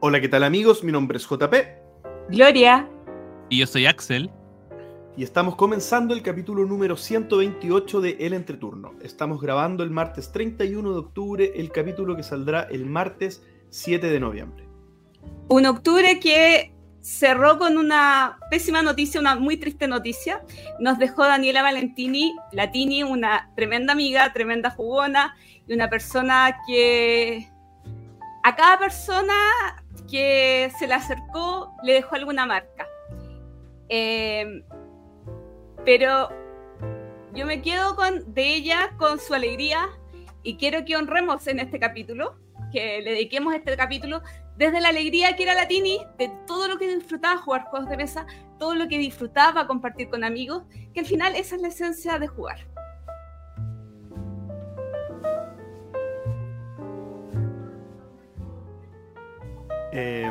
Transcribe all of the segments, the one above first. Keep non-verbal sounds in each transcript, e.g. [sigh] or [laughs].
Hola, ¿qué tal amigos? Mi nombre es JP. Gloria. Y yo soy Axel. Y estamos comenzando el capítulo número 128 de El Entreturno. Estamos grabando el martes 31 de octubre, el capítulo que saldrá el martes 7 de noviembre. Un octubre que cerró con una pésima noticia, una muy triste noticia. Nos dejó Daniela Valentini, Latini, una tremenda amiga, tremenda jugona y una persona que a cada persona que se le acercó le dejó alguna marca. Eh, pero yo me quedo con, de ella con su alegría y quiero que honremos en este capítulo, que le dediquemos este capítulo desde la alegría que era Latini, de todo lo que disfrutaba jugar juegos de mesa, todo lo que disfrutaba compartir con amigos, que al final esa es la esencia de jugar. Eh,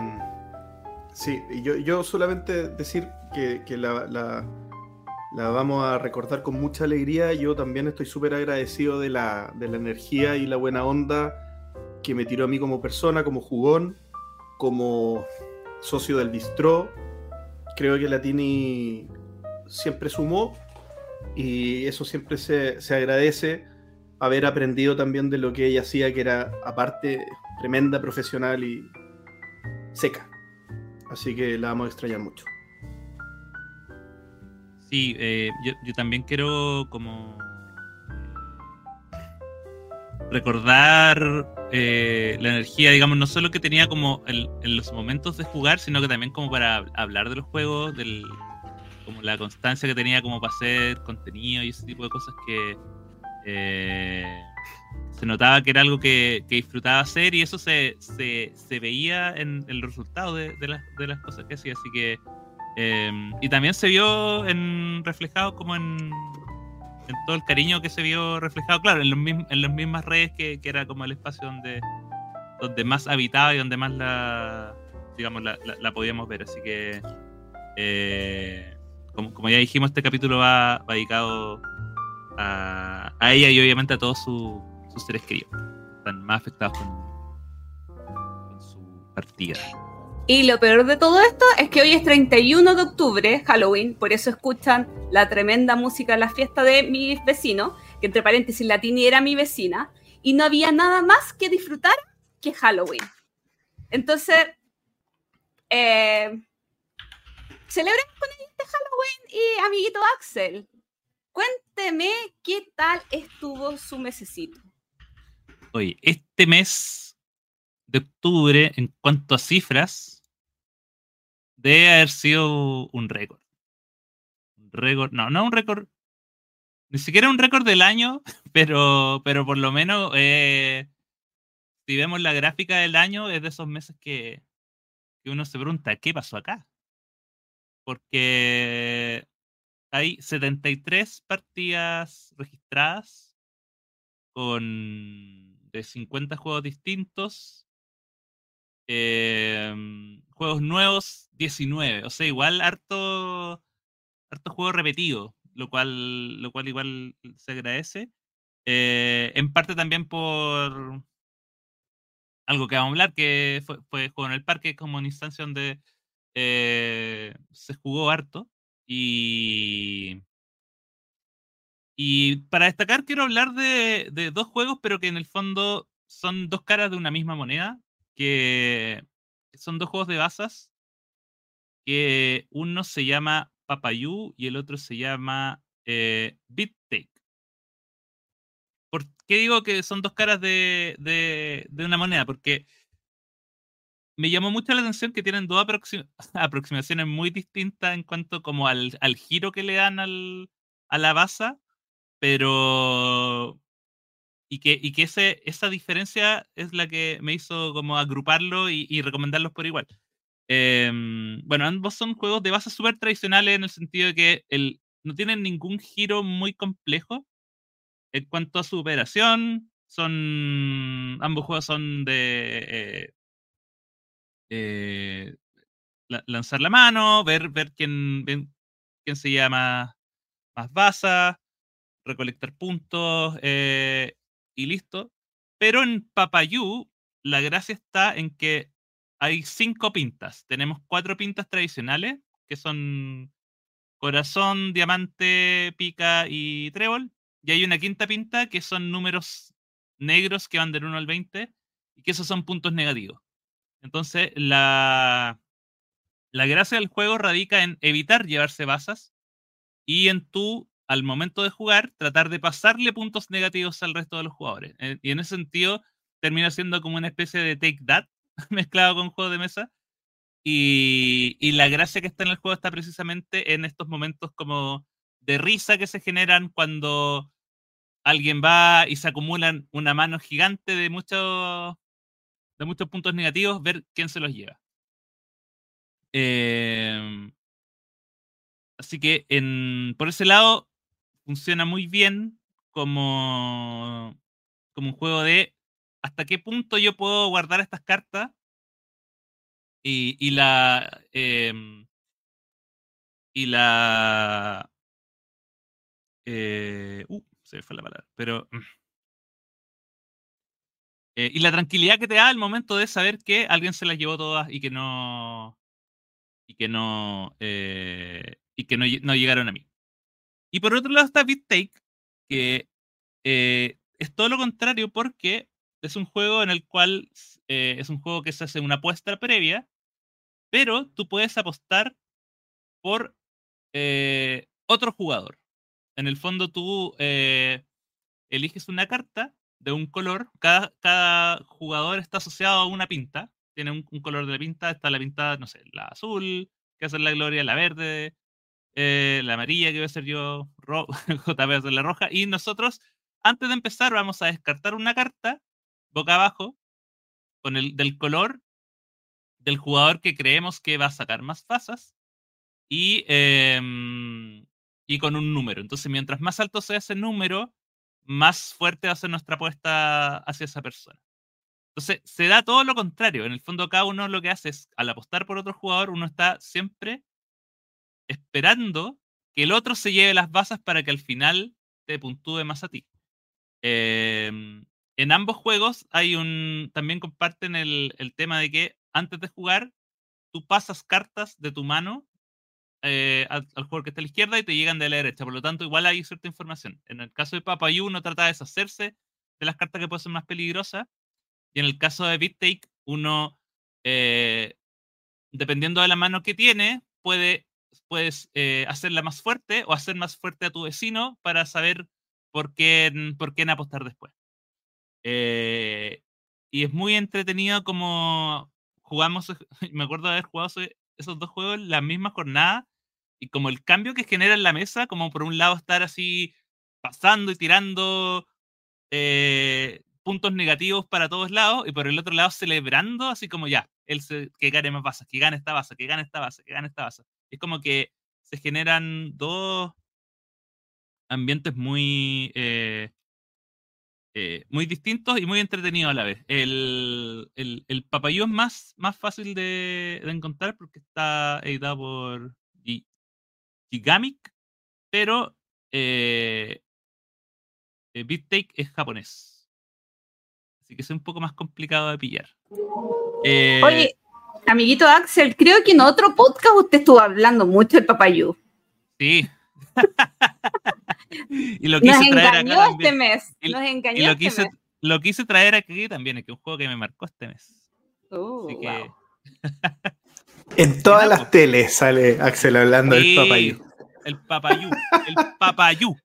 sí, yo, yo solamente decir que, que la, la, la, vamos a recordar con mucha alegría. Yo también estoy súper agradecido de la, de la energía y la buena onda que me tiró a mí como persona, como jugón, como socio del bistró. Creo que Latini siempre sumó y eso siempre se, se agradece haber aprendido también de lo que ella hacía, que era aparte tremenda profesional y, seca. Así que la vamos a extrañar mucho. Sí, eh, yo, yo, también quiero como recordar eh, la energía, digamos, no solo que tenía como el, en los momentos de jugar, sino que también como para hablar de los juegos, del, como la constancia que tenía como para hacer contenido y ese tipo de cosas que eh, se notaba que era algo que, que disfrutaba hacer y eso se, se, se veía en, el resultado de, de, las, de, las cosas que hacía. Así que. Eh, y también se vio en, reflejado como en, en, todo el cariño que se vio reflejado, claro, en, los mismos, en las mismas redes que, que, era como el espacio donde, donde más habitaba y donde más la, digamos, la, la, podíamos ver. Así que. Eh, como, como, ya dijimos, este capítulo va, dedicado a, a ella y obviamente a todos sus sus seres queridos. Están más afectados con, su partida. Y lo peor de todo esto es que hoy es 31 de octubre, Halloween, por eso escuchan la tremenda música en la fiesta de mis vecinos, que entre paréntesis Latini era mi vecina, y no había nada más que disfrutar que Halloween. Entonces, eh, celebremos con este Halloween y amiguito Axel. Cuénteme qué tal estuvo su mesecito. Este mes de octubre, en cuanto a cifras, debe haber sido un récord. Un récord, no, no un récord, ni siquiera un récord del año, [laughs] pero, pero por lo menos, eh, si vemos la gráfica del año, es de esos meses que, que uno se pregunta, ¿qué pasó acá? Porque hay 73 partidas registradas con de 50 juegos distintos. Eh, juegos nuevos, 19. O sea, igual harto, harto juego repetido, lo cual, lo cual igual se agradece. Eh, en parte también por algo que vamos a hablar, que fue, fue juego en el parque, como una instancia donde eh, se jugó harto. Y, y para destacar, quiero hablar de, dos juegos, pero que en el fondo son dos caras de una misma moneda, que son dos juegos de basas, que uno se llama Papayú y el otro se llama eh, BitTake. ¿Por qué digo que son dos caras de, de, de una moneda? Porque me llamó mucho la atención que tienen dos aproxim [laughs] aproximaciones muy distintas en cuanto como al, giro que le dan a la base, pero y que, y que ese, esa diferencia es la que me hizo como agruparlo y, recomendarlos por igual. Eh, bueno, ambos son juegos de base súper tradicionales en el sentido de que el, no tienen ningún giro muy complejo en cuanto a su operación. Son, ambos juegos son de eh, eh, lanzar la mano, ver, ver quién, quién se llama más basa, recolectar puntos eh, y listo. Pero en Papayú, la gracia está en que hay cinco pintas. Tenemos cuatro pintas tradicionales, que son corazón, diamante, pica y trébol. Y hay una quinta pinta que son números negros que van del 1 al 20 y que esos son puntos negativos. Entonces, la, la gracia del juego radica en evitar llevarse basas y en tú, al momento de jugar, tratar de pasarle puntos negativos al resto de los jugadores. Eh, y en ese sentido, termina siendo como una especie de take that [laughs] mezclado con juego de mesa. Y, y, la gracia que está en el juego está precisamente en estos momentos como de risa que se generan cuando alguien va y se acumulan una mano gigante de muchos de muchos puntos negativos, ver quién se los lleva. Em, así que en, por ese lado funciona muy bien como, como un juego de hasta qué punto yo puedo guardar estas cartas y, y la em, y la eh, uh, se fue la palabra, pero mm. eh, y la tranquilidad que te da el momento de saber que alguien se las llevó todas y que no y que no eh, y que no, no, llegaron a mí. Y por otro lado está BitTake, que es todo lo contrario porque es un juego en el cual es un juego que se hace una apuesta previa, pero tú puedes apostar por otro jugador. En el fondo tú eliges una carta de un color, cada, cada jugador está asociado a una pinta, tiene un, color de la pinta, está la pinta, no sé, la azul, que ser la gloria, la verde, eh, la amarilla, que va a ser yo, [laughs] JP va a ser la roja, y nosotros, antes de empezar, vamos a descartar una carta, boca abajo, con el del color del jugador que creemos que va a sacar más pasas, y, em, y con un número. Entonces, mientras más alto sea ese número, más fuerte va a ser nuestra apuesta hacia esa persona. Entonces, se da todo lo contrario. En el fondo, cada uno lo que hace es, al apostar por otro jugador, uno está siempre esperando que el otro se lleve las bases para que al final te puntúe más a ti. Em, en ambos juegos hay un. También comparten el, el, tema de que antes de jugar, tú pasas cartas de tu mano eh, al, jugador que está a la izquierda y te llegan de la derecha. Por lo tanto, igual hay cierta información. En el caso de Papayu, uno trata de deshacerse de las cartas que pueden ser más peligrosas. Y en el caso de BitTake, uno, eh, dependiendo de la mano que tiene, puede puedes eh, hacerla más fuerte o hacer más fuerte a tu vecino para saber por qué, por qué apostar después. y es muy entretenido como jugamos, [laughs] me acuerdo de haber jugado esos dos juegos la misma jornada y como el cambio que genera en la mesa, como por un lado estar así pasando y tirando eh, puntos negativos para todos lados y por el otro lado celebrando así como ya, él que gane más bases, que gane esta base, que gane esta base, que gane esta base. Es como que se generan dos ambientes muy eh, eh, muy distintos y muy entretenidos a la vez. El, el, el Papayú es más, más fácil de, encontrar porque está editado por Gigamic, pero eh, eh BitTake es japonés. Así que es un poco más complicado de pillar. Oye, amiguito Axel, creo que en otro podcast usted estuvo hablando mucho del Papayú. Sí. [laughs] y lo quise traer acá este mes. Y, lo, este quise, lo quise traer aquí también, es que es un juego que me marcó este mes. Uh, [laughs] en todas las teles sale Axel hablando del papayú. El papayú, el papayú.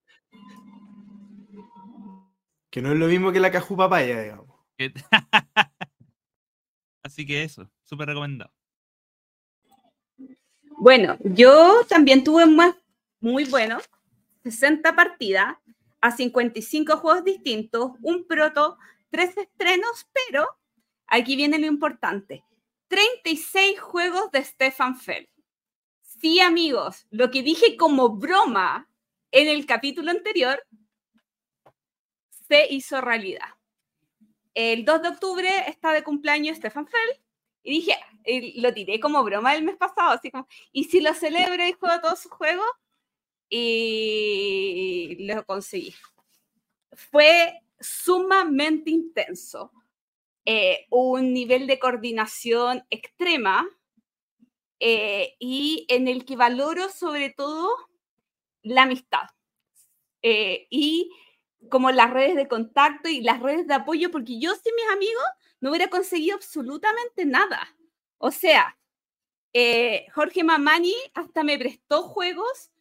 Que no es lo mismo que la caju papaya, digamos. [laughs] Así que eso, recomendado. Bueno, yo también tuve más muy bueno 60 partidas a 55 juegos distintos, un proto, tres estrenos, pero aquí viene lo importante. 36 juegos de Stefan Feld. Sí, amigos, lo que dije como broma en el capítulo anterior se hizo realidad. El 2 de octubre está de cumpleaños Stefan Feld y dije, lo tiré como broma el mes pasado, así como, ¿y si lo celebro y juego todos sus juegos? y lo conseguí. Fue sumamente intenso. eh, un nivel de coordinación extrema eh, y en el que valoro sobre todo la amistad eh, y como las redes de contacto y las redes de apoyo, porque yo sin mis amigos no hubiera conseguido absolutamente nada. O sea, Jorge Mamani hasta me prestó juegos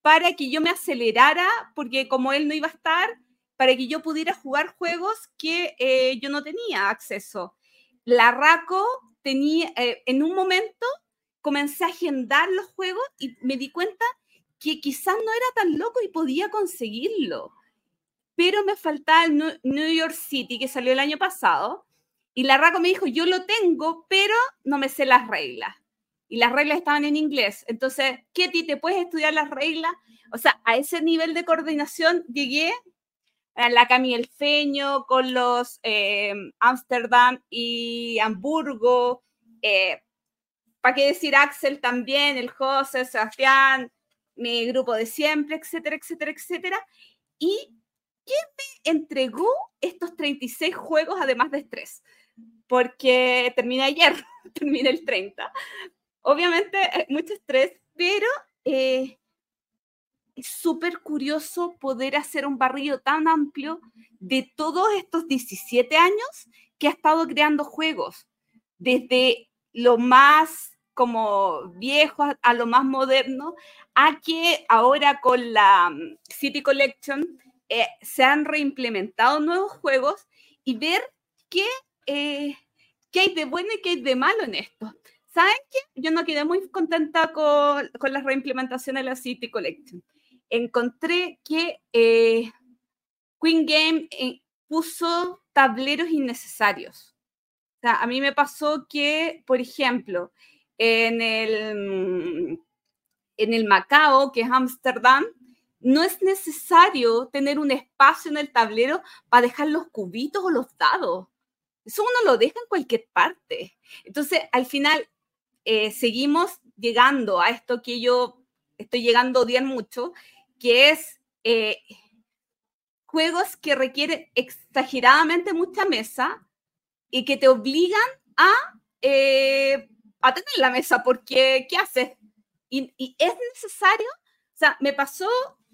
para que yo me acelerara, porque como él no iba a estar, para que yo pudiera jugar juegos que eh, yo no tenía acceso. La RACO tenía, eh, en un momento comencé a agendar los juegos y me di cuenta que quizás no era tan loco y podía conseguirlo. Pero me faltaba el New York City que salió el año pasado y la RACO me dijo, yo lo tengo, pero no me sé las reglas. Y las reglas estaban en inglés. Entonces, Ketty, ¿te puedes estudiar las reglas? O sea, a ese nivel de coordinación llegué la Camille Feño, con los eh, Ámsterdam y Hamburgo. Eh, ¿Para qué decir Axel también, el José, Sebastián, mi grupo de siempre, etcétera, etcétera, etcétera? ¿Y quién me entregó estos 36 juegos además de estrés? Porque terminé ayer, [laughs] terminé el 30. Obviamente, eh, mucho estrés, pero eh, es súper curioso poder hacer un barrio tan amplio de todos estos 17 años que ha estado creando juegos, desde lo más como viejo a, lo más moderno, a que ahora con la mm, City Collection eh, se han reimplementado nuevos juegos y ver qué, eh, qué hay de bueno y qué hay de malo en esto. ¿Saben qué? Yo no quedé muy contenta con, con la reimplementación de la City Collection encontré que eh, Queen Game eh, puso tableros innecesarios. O sea, a mí me pasó que, por ejemplo, en el, en el Macao, que es Ámsterdam, no es necesario tener un espacio en el tablero para dejar los cubitos o los dados. Eso uno lo deja en cualquier parte. Entonces, al final, eh, seguimos llegando a esto que yo estoy llegando a odiar mucho, que es eh, juegos que requieren exageradamente mucha mesa y que te obligan a, eh, a tener la mesa, porque ¿qué haces? Y, es necesario, o sea, me pasó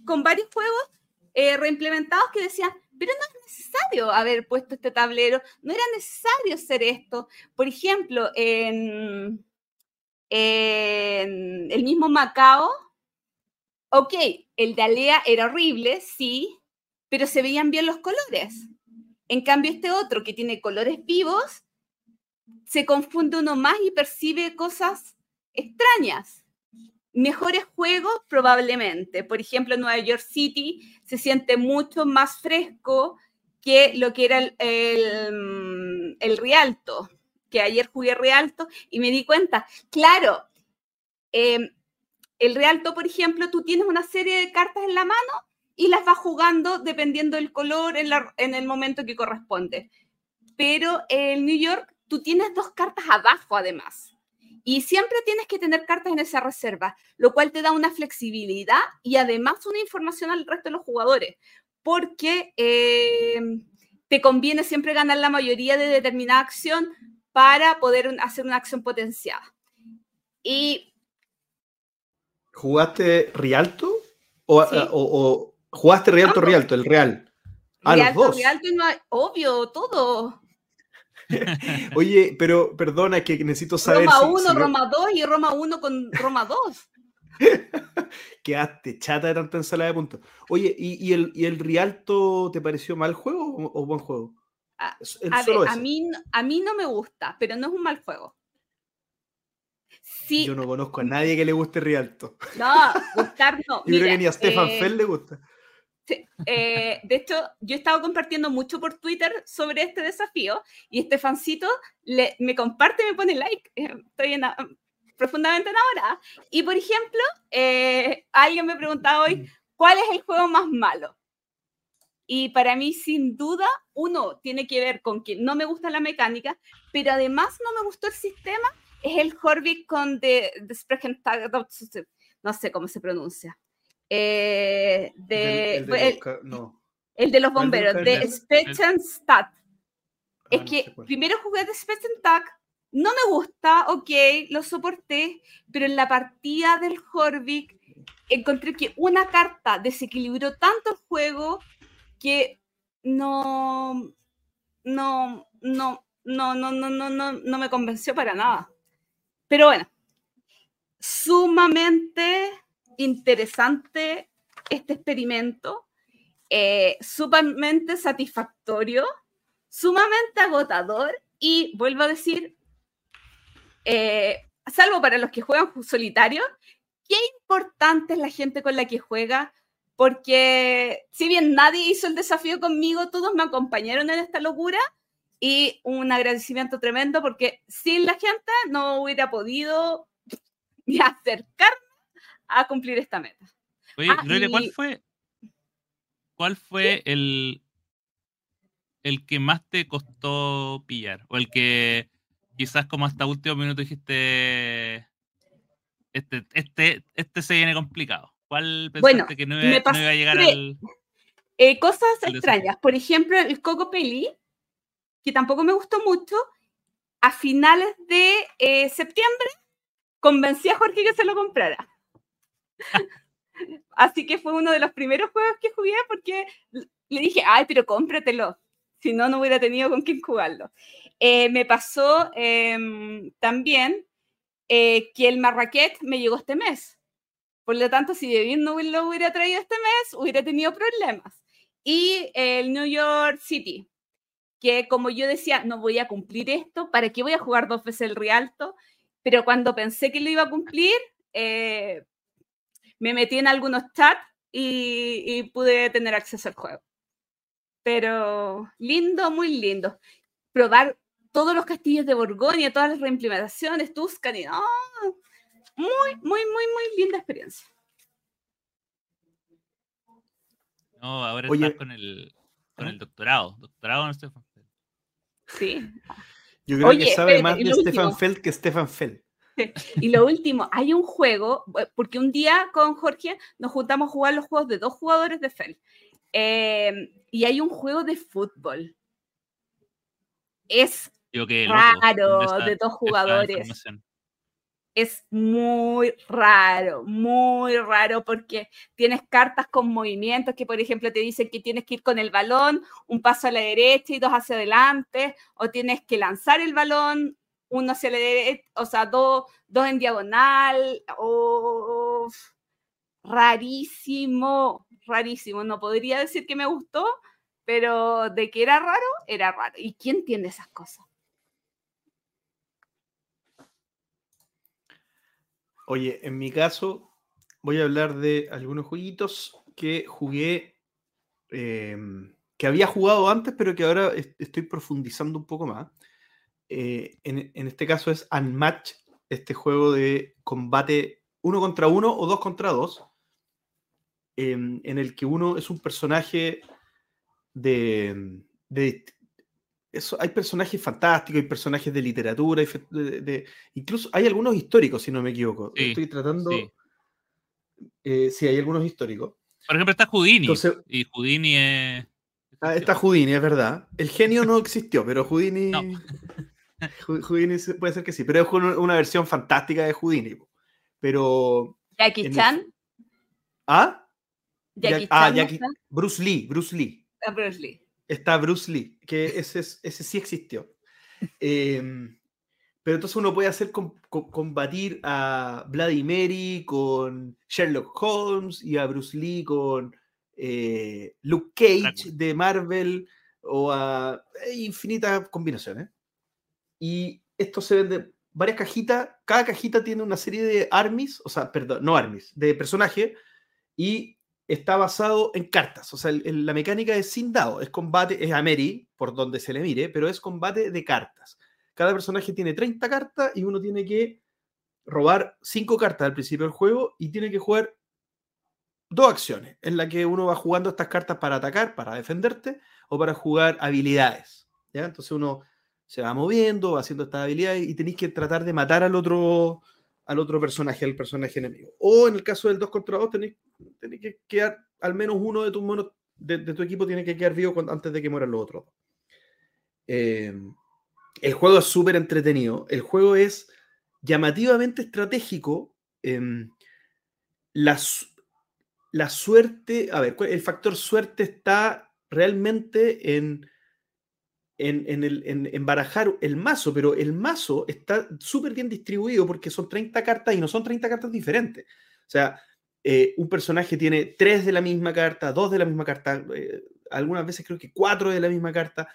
con varios juegos eh, reimplementados que decían, pero no es necesario haber puesto este tablero, no era necesario hacer esto. Por ejemplo, en, el mismo Macao, ok, el de Alea era horrible, sí, pero se veían bien los colores. En cambio, este otro que tiene colores vivos, se confunde uno más y percibe cosas extrañas. Mejores juegos, probablemente. Por ejemplo, Nueva York City se siente mucho más fresco que lo que era el, el, Rialto, que ayer jugué Rialto y me di cuenta, claro, eh, el Realto, por ejemplo, tú tienes una serie de cartas en la mano y las vas jugando dependiendo del color en, en el momento que corresponde. Pero en New York, tú tienes dos cartas abajo además. Y siempre tienes que tener cartas en esa reserva, lo cual te da una flexibilidad y además una información al resto de los jugadores, porque eh, te conviene siempre ganar la mayoría de determinada acción para poder hacer una acción potenciada. Y ¿Jugaste Rialto? ¿O, o, jugaste Rialto, Rialto, el Real? Ah, Rialto, los dos. Rialto, no, obvio, todo. [laughs] Oye, pero perdona que necesito saber. Roma 1, Roma 2 y Roma 1 con Roma 2. [laughs] Quedaste chata de tanta ensalada de puntos. Oye, ¿y, el, ¿y, el, Rialto te pareció mal juego o, buen juego? Ah, a, ver, a, mí, a mí no me gusta, pero no es un mal juego. Yo no conozco a nadie que le guste Rialto. No, gustar no. [laughs] Yo creo que ni a Stefan eh, Fell le gusta. Eh, de hecho, yo he estado compartiendo mucho por Twitter sobre este desafío y Estefancito le, me comparte y me pone like. Eh, estoy profundamente enamorada. Y por ejemplo, alguien me preguntaba hoy, ¿cuál es el juego más malo? Y para mí, sin duda, uno tiene que ver con que no me gusta la mecánica, pero además no me gustó el sistema es el Horvik con de, de no sé cómo se pronuncia. Eh, de, el, de los, no. el, de los bomberos, de Spechenstadt. es que primero jugué Space Tag, no me gusta, ok, lo soporté, pero en la partida del Horvik encontré que una carta desequilibró tanto el juego que no, no, no, no, no, no, no, no, no me convenció para nada. Pero bueno, sumamente interesante este experimento, eh, sumamente satisfactorio, sumamente agotador y vuelvo a decir, eh, salvo para los que juegan solitario, qué importante es la gente con la que juega, porque si bien nadie hizo el desafío conmigo, todos me acompañaron en esta locura y un agradecimiento tremendo porque sin la gente no hubiera podido ni acercarme a cumplir esta meta. Oye, ah, ¿cuál fue, cuál fue el, el que más te costó pillar? O el que quizás como hasta último minuto dijiste, este, este, este se viene complicado. ¿Cuál pensaste que no iba, a llegar al... Eh, cosas extrañas. Por ejemplo, el Coco Peli, que tampoco me gustó mucho, a finales de eh, septiembre convencí a Jorge que se lo comprara. Así que fue uno de los primeros juegos que jugué porque le dije, ay, pero cómpratelo. Si no, no hubiera tenido con quién jugarlo. Eh, me pasó em, también eh, que el Marrakech me llegó este mes. Por lo tanto, si David no lo hubiera traído este mes, hubiera tenido problemas. Y el New York City, que como yo decía, no voy a cumplir esto, ¿para qué voy a jugar dos veces el Rialto? Pero cuando pensé que lo iba a cumplir, eh, me metí en algunos chats y, pude tener acceso al juego. Pero lindo, muy lindo. Probar todos los castillos de Borgoña, todas las reimplementaciones, Tuscany, no, muy, muy, muy, muy linda experiencia. No, ahora estás con el, con el doctorado. Doctorado en Stefan Feld. Sí. Yo creo que sabe más de Stefan Feld que Stefan Feld. [laughs] Y lo último, hay un juego, porque un día con Jorge nos juntamos a jugar los juegos de dos jugadores de Fel. Eh, y hay un juego de fútbol. Es raro de dos jugadores es muy raro, muy raro porque tienes cartas con movimientos que, por ejemplo, te dicen que tienes que ir con el balón un paso a la derecha y dos hacia adelante, o tienes que lanzar el balón uno hacia la derecha, o sea, dos, dos en diagonal, o rarísimo, rarísimo. No podría decir que me gustó, pero de que era raro, era raro. ¿Y quién tiene esas cosas? Oye, en mi caso voy a hablar de algunos jueguitos que jugué, em, que había jugado antes, pero que ahora estoy profundizando un poco más. Eh, en, este caso es Unmatch, este juego de combate uno contra uno o dos contra dos, em, en el que uno es un personaje de, de, hay personajes fantásticos, hay personajes de literatura, incluso hay algunos históricos, si no me equivoco. Estoy tratando. Sí. Eh, sí. hay algunos históricos. Por ejemplo, está Houdini. y Houdini es. Ah, está Houdini, es verdad. El genio no existió, pero Houdini. [laughs] Houdini puede ser que sí, pero es una versión fantástica de Houdini. Pero. Jackie Chan. ¿Ah? Jackie ah, Jackie... Bruce Lee, Bruce Lee. Ah, Bruce Lee está Bruce Lee, que ese, ese sí existió. Em, pero entonces uno puede hacer combatir a Vladimir con Sherlock Holmes y a Bruce Lee con eh, Luke Cage de Marvel o a infinitas combinaciones. Y esto se vende varias cajitas, cada cajita tiene una serie de armies, o sea, perdón, no armies, de personajes, y está basado en cartas. O sea, la mecánica es sin dado, es combate, es a Mary, por donde se le mire, pero es combate de cartas. Cada personaje tiene 30 cartas y uno tiene que robar 5 cartas al principio del juego y tiene que jugar dos acciones en la que uno va jugando estas cartas para atacar, para defenderte o para jugar habilidades. ¿ya? Entonces uno se va moviendo, va haciendo estas habilidades y tenéis que tratar de matar al otro, al otro personaje, al personaje enemigo. O en el caso del 2 contra 2, tenéis, que quedar, al menos uno de tus monos de, tu equipo tiene que quedar vivo antes de que mueran los otros. Eh, el juego es súper entretenido. El juego es llamativamente estratégico. La, la suerte, a ver, el factor suerte está realmente en, en, el, en, barajar el mazo, pero el mazo está súper bien distribuido porque son 30 cartas y no son 30 cartas diferentes. O sea, eh, un personaje tiene tres de la misma carta, dos de la misma carta, eh, algunas veces creo que cuatro de la misma carta.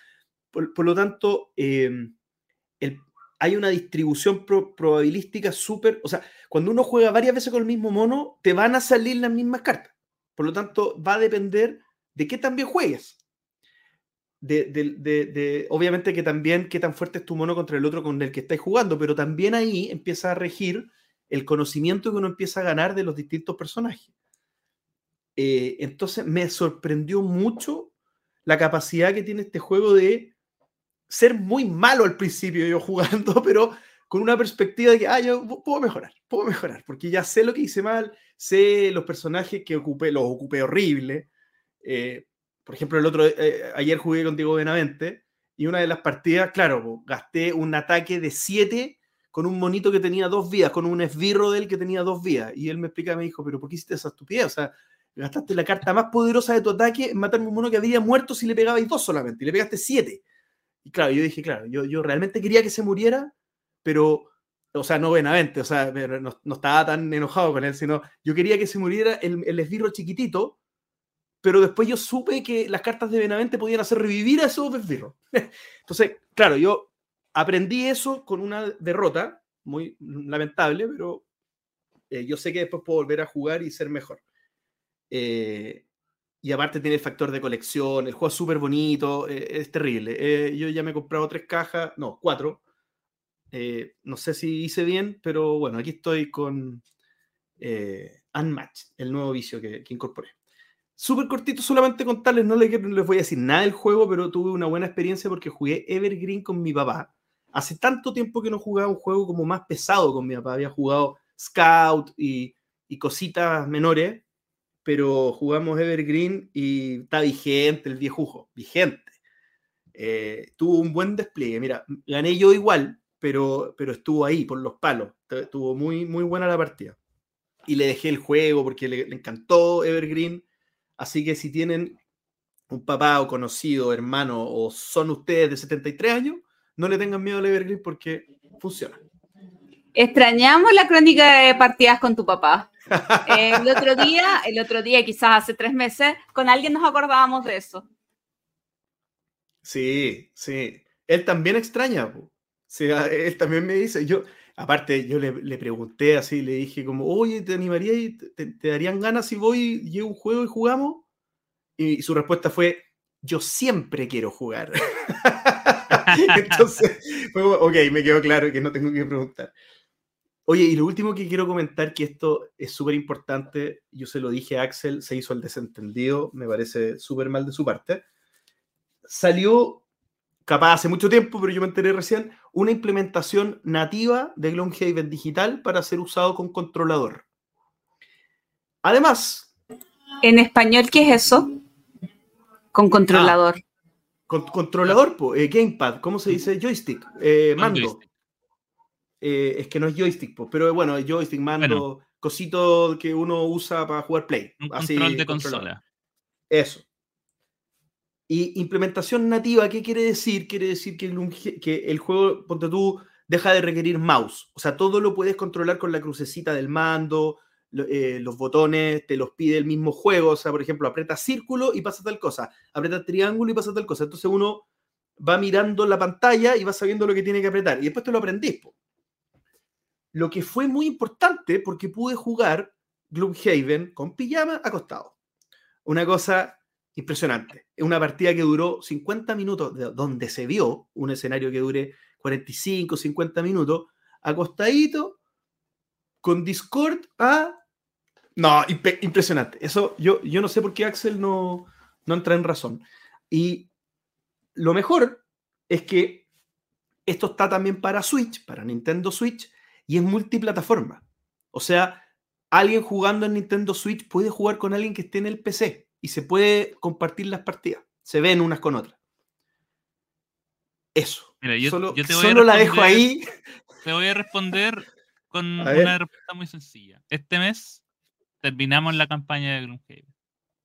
Por, lo tanto, em, hay una distribución probabilística súper, o sea, cuando uno juega varias veces con el mismo mono, te van a salir las mismas cartas. Por lo tanto, va a depender de qué tan bien juegues. Obviamente que también qué tan fuerte es tu mono contra el otro con el que estáis jugando, pero también ahí empieza a regir el conocimiento que uno empieza a ganar de los distintos personajes. Eh, entonces me sorprendió mucho la capacidad que tiene este juego de ser muy malo al principio yo jugando, [laughs] pero con una perspectiva de que, ah, yo puedo mejorar, puedo mejorar, porque ya sé lo que hice mal, sé los personajes que ocupé, los ocupé horrible. Eh, por ejemplo, el otro, eh, ayer jugué contigo Benavente y una de las partidas, claro, gasté un ataque de 7 con un monito que tenía dos vidas, con un esbirro de él que tenía dos vidas. Y él me explica, me dijo, pero ¿por qué hiciste esa estupidez? O sea, gastaste la carta más poderosa de tu ataque en matarme un mono que había muerto si le pegabais dos solamente, y le pegaste siete. Y claro, yo dije, claro, yo, yo realmente quería que se muriera, pero, o sea, no buenamente, o sea, no, no, estaba tan enojado con él, sino yo quería que se muriera el, el esbirro chiquitito, pero después yo supe que las cartas de Benavente podían hacer revivir a esos esbirros. [laughs] Entonces, claro, yo aprendí eso con una derrota, muy lamentable, pero eh, yo sé que después puedo volver a jugar y ser mejor. Eh, y aparte tiene el factor de colección, el juego es súper bonito, eh, es terrible. Yo ya me he comprado tres cajas, no, cuatro. no sé si hice bien, pero bueno, aquí estoy con Unmatched, el nuevo vicio que, incorporé. Súper cortito, solamente contarles, no les, les voy a decir nada del juego, pero tuve una buena experiencia porque jugué Evergreen con mi papá. Hace tanto tiempo que no jugaba un juego como más pesado con mi papá. Había jugado Scout y, y cositas menores pero jugamos Evergreen y está vigente el viejujo, vigente. Eh, tuvo un buen despliegue. Mira, gané yo igual, pero, pero estuvo ahí por los palos. Estuvo muy, muy buena la partida. Y le dejé el juego porque le, encantó Evergreen. Así que si tienen un papá o conocido, hermano, o son ustedes de 73 años, no le tengan miedo al Evergreen porque funciona. Extrañamos la crónica de partidas con tu papá. el otro día, el otro día, quizás hace tres meses, con alguien nos acordábamos de eso. Sí, sí. Él también extraña. Sea, él también me dice, yo, aparte, yo le, pregunté así, le dije como, oye, ¿te animaría y te, darían ganas si voy, llevo un juego y jugamos? Y su respuesta fue, yo siempre quiero jugar. [laughs] Entonces, [laughs] ok, me quedó claro que no tengo que preguntar. Oye, y lo último que quiero comentar, que esto es súper importante, yo se lo dije a Axel, se hizo el desentendido, me parece súper mal de su parte. Salió, capaz hace mucho tiempo, pero yo me enteré recién, una implementación nativa de Gloomhaven digital para ser usado con controlador. Además... ¿En español qué es eso? Con controlador. Ah, con, controlador, eh, gamepad, ¿cómo se dice? Joystick, eh, mando. Eh, es que no es joystick, pero bueno, joystick, mando, cosito que uno usa para jugar Play. Un control de consola. Eso. Y implementación nativa, ¿qué quiere decir? Quiere decir que el, juego, ponte tú, deja de requerir mouse. O sea, todo lo puedes controlar con la crucecita del mando, eh, los botones te los pide el mismo juego. O sea, por ejemplo, aprieta círculo y pasa tal cosa, aprieta triángulo y pasa tal cosa. Entonces uno va mirando la pantalla y va sabiendo lo que tiene que apretar. Y después te lo aprendís. Lo que fue muy importante porque pude jugar Gloomhaven con pijama acostado. Una cosa impresionante. Una partida que duró 50 minutos, donde se vio un escenario que dure 45, 50 minutos, acostadito, con Discord a... No, impresionante. Eso yo, yo no sé por qué Axel no, no entra en razón. Y lo mejor es que esto está también para Switch, para Nintendo Switch, y es multiplataforma. O sea, alguien jugando en Nintendo Switch puede jugar con alguien que esté en el PC y se puede compartir las partidas. Se ven unas con otras. Eso. Mira, yo, solo yo te voy a solo la dejo ahí. [laughs] Te voy a responder con A una respuesta muy sencilla. Este mes terminamos la campaña de Gloomhaven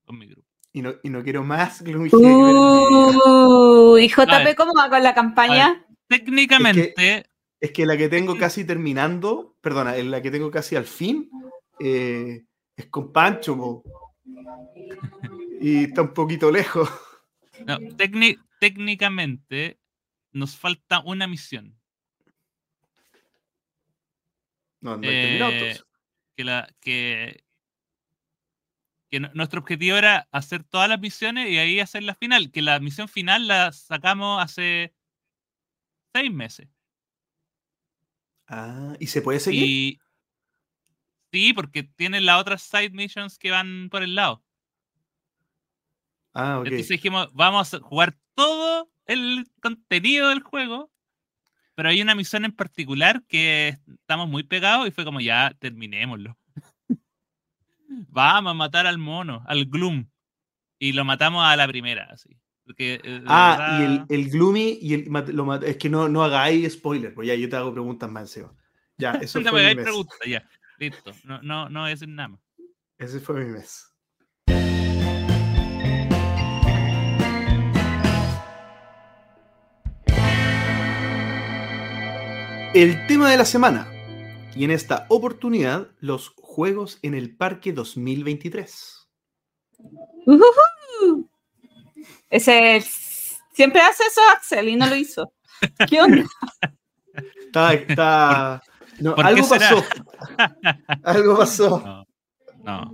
con mi grupo. Y no, y no quiero más Gloomhaven. Uh, y JP, ver. ¿cómo va con la campaña? Técnicamente, Es que la que tengo casi terminando, perdona, la que tengo casi al fin, eh, es con Pancho, po. Y está un poquito lejos. no, técni- técnicamente nos falta una misión. No, no Eh, que la que, que nu- nuestro objetivo era hacer todas las misiones y ahí hacer la final, que la misión final la sacamos hace seis meses. Ah, ¿y se puede seguir? Y sí, porque tienen las otras side missions que van por el lado. Ah, ok. Entonces dijimos, vamos a jugar todo el contenido del juego, pero hay una misión en particular que estamos muy pegados y fue como, ya, terminémoslo. [laughs] vamos a matar al mono, al Gloom. Y lo matamos a la primera, así. Porque, eh, Ah, y el, Gloomy y el lo es que no, no hagáis spoiler, pues ya yo te hago preguntas más encima. Ya, eso [laughs] No me hagáis preguntas, ya. Listo. No, no, no voy a decir nada más. Ese fue mi mes. El tema de la semana. Y en esta oportunidad, los juegos en el Parque 2023. Ujujú. Ese es- siempre hace eso Axel y no lo hizo. ¿Qué onda? [laughs] Está, está- no, ¿Por qué algo será? pasó. [laughs] algo pasó. No. No.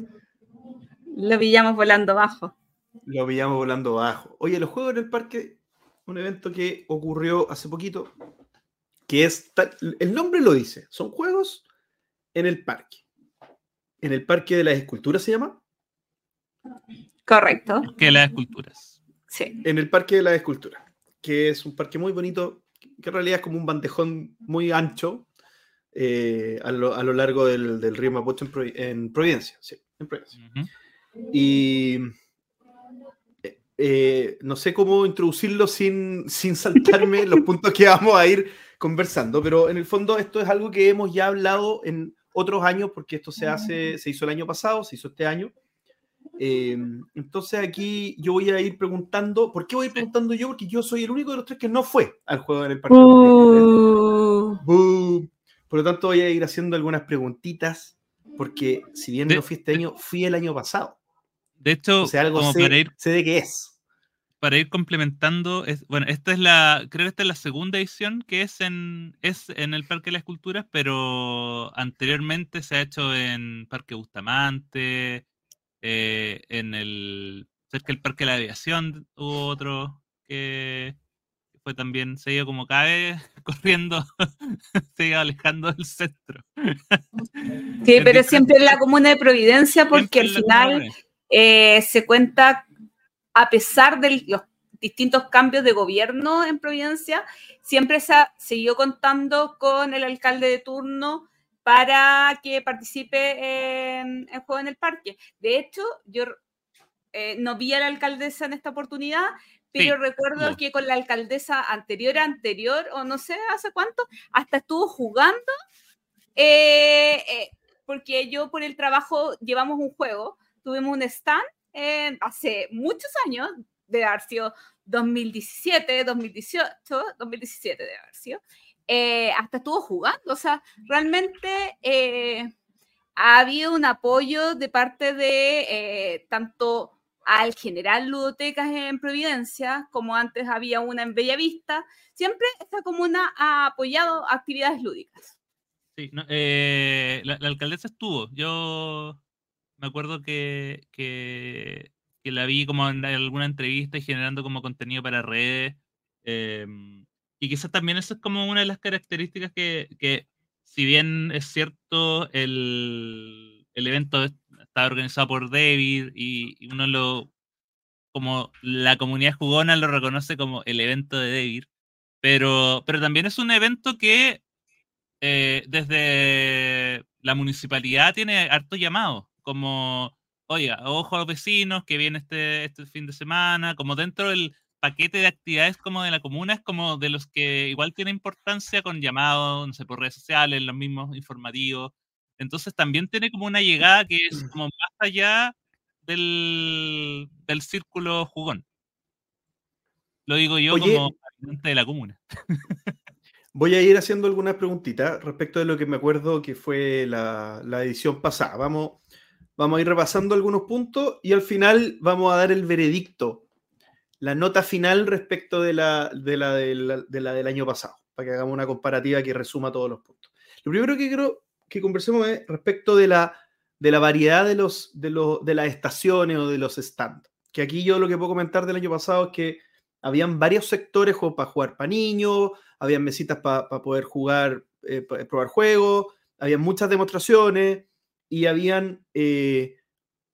Lo pillamos volando bajo. Lo pillamos volando bajo. Oye, los juegos en el parque, un evento que ocurrió hace poquito, que es, el nombre lo dice, son juegos en el parque. En el parque de las esculturas se llama. Correcto. Que las esculturas. Sí. En el parque de las esculturas, que es un parque muy bonito, que en realidad es como un bandejón muy ancho eh, a, lo, a lo largo del, del río Mapocho en, Provi- en Providencia. Sí, en Providencia. Ujú. Y eh, eh, no sé cómo introducirlo sin, sin saltarme los [laughs] puntos que vamos a ir conversando, pero en el fondo esto es algo que hemos ya hablado en otros años, porque esto se hace, se hizo el año pasado, se hizo este año. Eh, entonces aquí yo voy a ir preguntando, ¿por qué voy a ir preguntando yo? Porque yo soy el único de los tres que no fue al juego en el parque. Uh. Por lo tanto, voy a ir haciendo algunas preguntitas, porque si bien De- no fui este año, fui el año pasado. De hecho, O sea, algo como sé, para ir sé de qué es. para ir complementando, es, bueno, esta es la, creo que esta es la segunda edición que es en, es en el Parque de las Esculturas, pero anteriormente se ha hecho en Parque Bustamante, eh, en el, cerca del Parque de la Aviación hubo otro que fue también, se iba como cae [laughs] corriendo, [laughs] se iba alejando del centro. sí, pero siempre en la comuna de Providencia, porque al final eh, se cuenta, a pesar de los distintos cambios de gobierno en Providencia, siempre se ha seguido contando con el alcalde de turno para que participe en el juego en el parque. De hecho, yo eh, no vi a la alcaldesa en esta oportunidad, pero Sí, recuerdo hubo. que con la alcaldesa anterior, anterior, o no sé hace cuánto, hasta estuvo jugando, eh, eh, porque yo por el trabajo llevamos un juego, tuvimos un stand eh, hace muchos años, de haber sido 2017, 2018, 2017 debe haber sido, eh, hasta estuvo jugando, o sea, realmente eh, ha habido un apoyo de parte de eh, tanto al general Ludotecas en Providencia, como antes había una en Bellavista, siempre esta comuna ha apoyado actividades lúdicas. Sí, no, eh, la, alcaldesa estuvo. Yo me acuerdo que, que, la vi como en alguna entrevista y generando como contenido para redes. em, y quizás también eso es como una de las características que, que si bien es cierto, el, el evento está organizado por David y, uno lo, como la comunidad jugona lo reconoce como el evento de David, pero, pero también es un evento que eh, desde la municipalidad tiene hartos llamados, como, oiga, ojo a los vecinos que viene este, este fin de semana, como dentro del, paquete de actividades como de la comuna es como de los que igual tiene importancia con llamados, no sé, por redes sociales, los mismos informativos. Entonces también tiene como una llegada que es como más allá del, del círculo jugón. Lo digo yo como habitante de la comuna. Voy a ir haciendo algunas preguntitas respecto de lo que me acuerdo que fue la, la edición pasada. Vamos, vamos a ir repasando algunos puntos y al final vamos a dar el veredicto, la nota final respecto de la, de la, de la, de la del año pasado, para que hagamos una comparativa que resuma todos los puntos. Lo primero que quiero que conversemos es respecto de la, de la variedad de, los, de, los, de las estaciones o de los stands. Que aquí yo lo que puedo comentar del año pasado es que habían varios sectores para jugar para niños, habían mesitas para poder jugar, eh, probar juegos, había muchas demostraciones y habían eh,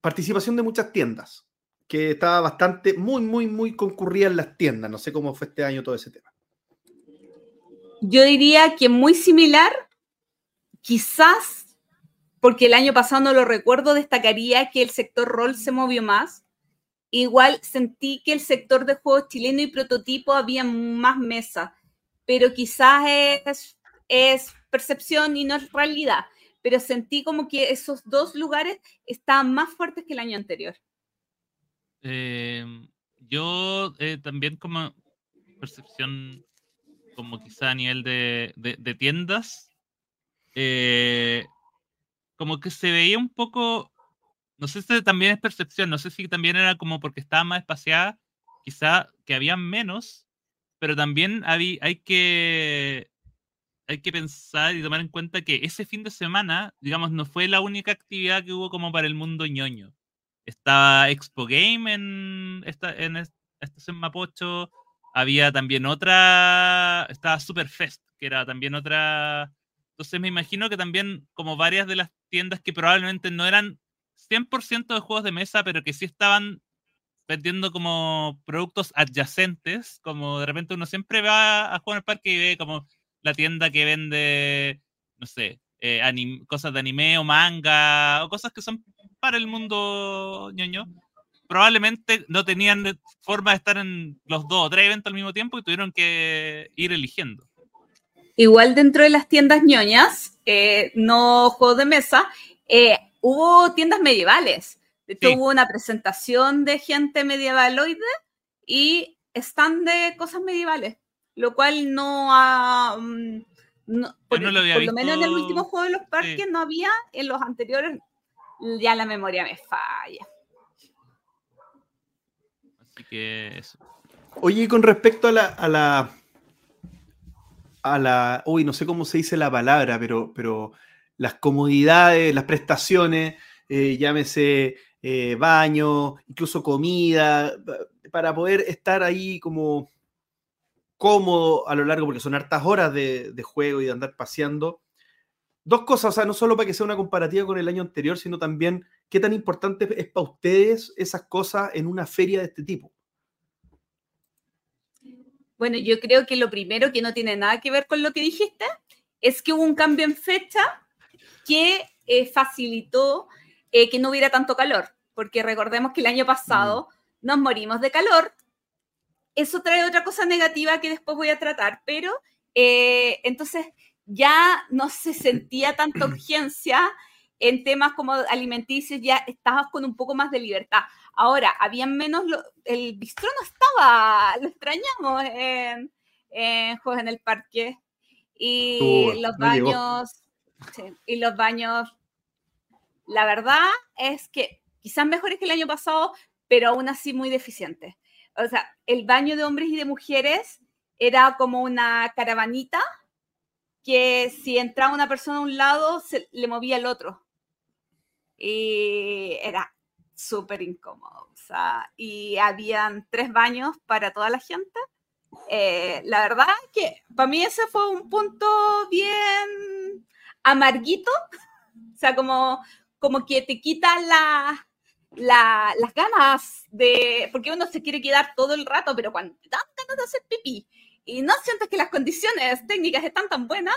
participación de muchas tiendas, que estaba bastante, muy, muy, muy concurrida en las tiendas. No sé cómo fue este año todo ese tema. Yo diría que muy similar, quizás, porque el año pasado no lo recuerdo, destacaría que el sector rol se movió más. Igual sentí que el sector de juegos chileno y prototipo había más mesas pero quizás es, percepción y no es realidad. Pero sentí como que esos dos lugares estaban más fuertes que el año anterior. Em, yo eh, también como percepción, como quizá a nivel de, tiendas, eh, como que se veía un poco, no sé si también es percepción, no sé si también era como porque estaba más espaciada, quizá que había menos, pero también hay, hay, que, hay que pensar y tomar en cuenta que ese fin de semana, digamos, no fue la única actividad que hubo como para el mundo ñoño. Estaba Expo Game en esta, en estación Mapocho, había también otra, estaba Superfest, que era también otra. Entonces me imagino que también como varias de las tiendas que probablemente no eran 100% de juegos de mesa, pero que sí estaban vendiendo como productos adyacentes, como de repente uno siempre va a jugar al parque y ve como la tienda que vende, no sé, eh, cosas de anime o manga o cosas que son para el mundo ñoño. Probablemente no tenían forma de estar en los dos o tres eventos al mismo tiempo y tuvieron que ir eligiendo. Igual dentro de las tiendas ñoñas, eh, no juegos de mesa, eh, hubo tiendas medievales Tuvo una presentación de gente medievaloide y están de cosas medievales, lo cual no ha... Mm, por, lo, menos en el último juego de los parques no había, en los anteriores ya la memoria me falla. Así que eso. Oye, con respecto a la, a la, a la, uy, no sé cómo se dice la palabra, pero, pero las comodidades, las prestaciones, eh, llámese eh, baño, incluso comida, para poder estar ahí como cómodo a lo largo, porque son hartas horas de, juego y de andar paseando. Dos cosas, o sea, no solo para que sea una comparativa con el año anterior, sino también qué tan importante es para ustedes esas cosas en una feria de este tipo. Bueno, yo creo que lo primero que no tiene nada que ver con lo que dijiste es que hubo un cambio en fecha que eh, facilitó eh, que no hubiera tanto calor, porque recordemos que el año pasado mm. nos morimos de calor. Eso trae otra cosa negativa que después voy a tratar, pero eh, entonces ya no se sentía tanta [clears throat] urgencia en temas como alimenticios, ya estabas con un poco más de libertad. Ahora, habían menos, el bistró no estaba, lo extrañamos en, Juegos en el Parque. Y los baños, y los baños la verdad es que quizás mejores que el año pasado, pero aún así muy deficientes. O sea, el baño de hombres y de mujeres era como una caravanita que si entraba una persona a un lado, se le movía el otro. Y era súper incómodo. O sea, y habían tres baños para toda la gente. Eh, la verdad que para mí ese fue un punto bien amarguito. O sea, como como que te quita la, las ganas de, porque uno se quiere quedar todo el rato, pero cuando te dan ganas de hacer pipí y no sientes que las condiciones técnicas están tan buenas,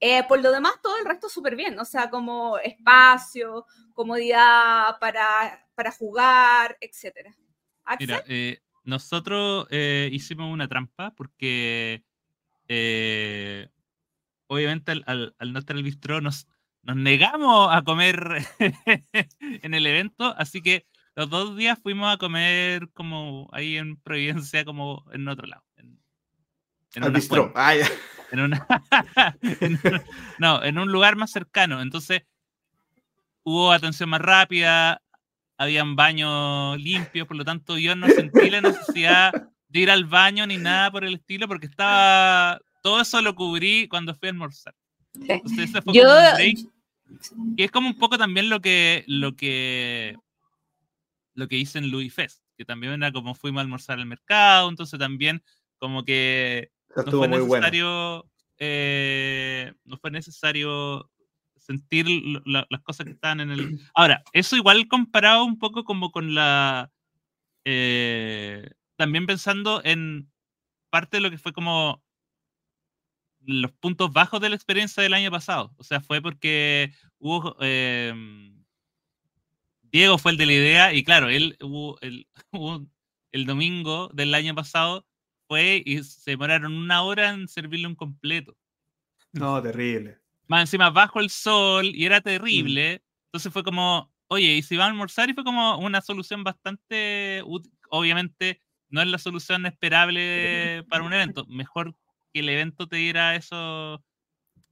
eh, por lo demás todo el resto súper bien, o sea, como espacio, comodidad para, para jugar, etc. Mira, eh, nosotros eh, hicimos una trampa porque eh, obviamente al, no estar el bistró nos, nos negamos a comer [laughs] en el evento, así que los dos días fuimos a comer como ahí en Providencia, como en otro lado. En, al bistró. Ah, [laughs] no, en un lugar más cercano. Entonces hubo atención más rápida, habían baños limpios, por lo tanto yo no sentí la necesidad de ir al baño ni nada por el estilo, porque estaba, todo eso lo cubrí cuando fui a almorzar. Entonces, fue yo... y es como un poco también lo que, lo que, lo que hice en Louis Fest, que también era como fuimos a almorzar al mercado, entonces también como que no fue necesario, eh, no fue necesario sentir las cosas que están en el... [clears throat] Ahora, eso igual comparado un poco como con la... Eh, también pensando en parte de lo que fue como los puntos bajos de la experiencia del año pasado. O sea, fue porque hubo... Em, Diego fue el de la idea y claro, él hubo el, [laughs] el domingo del año pasado fue y se demoraron una hora en servirle un completo. No, terrible más encima bajo el sol y era terrible. Entonces fue como, oye, ¿y si van a almorzar? Y fue como una solución bastante útil. Obviamente no es la solución esperable para un evento. Mejor que el evento te diera eso,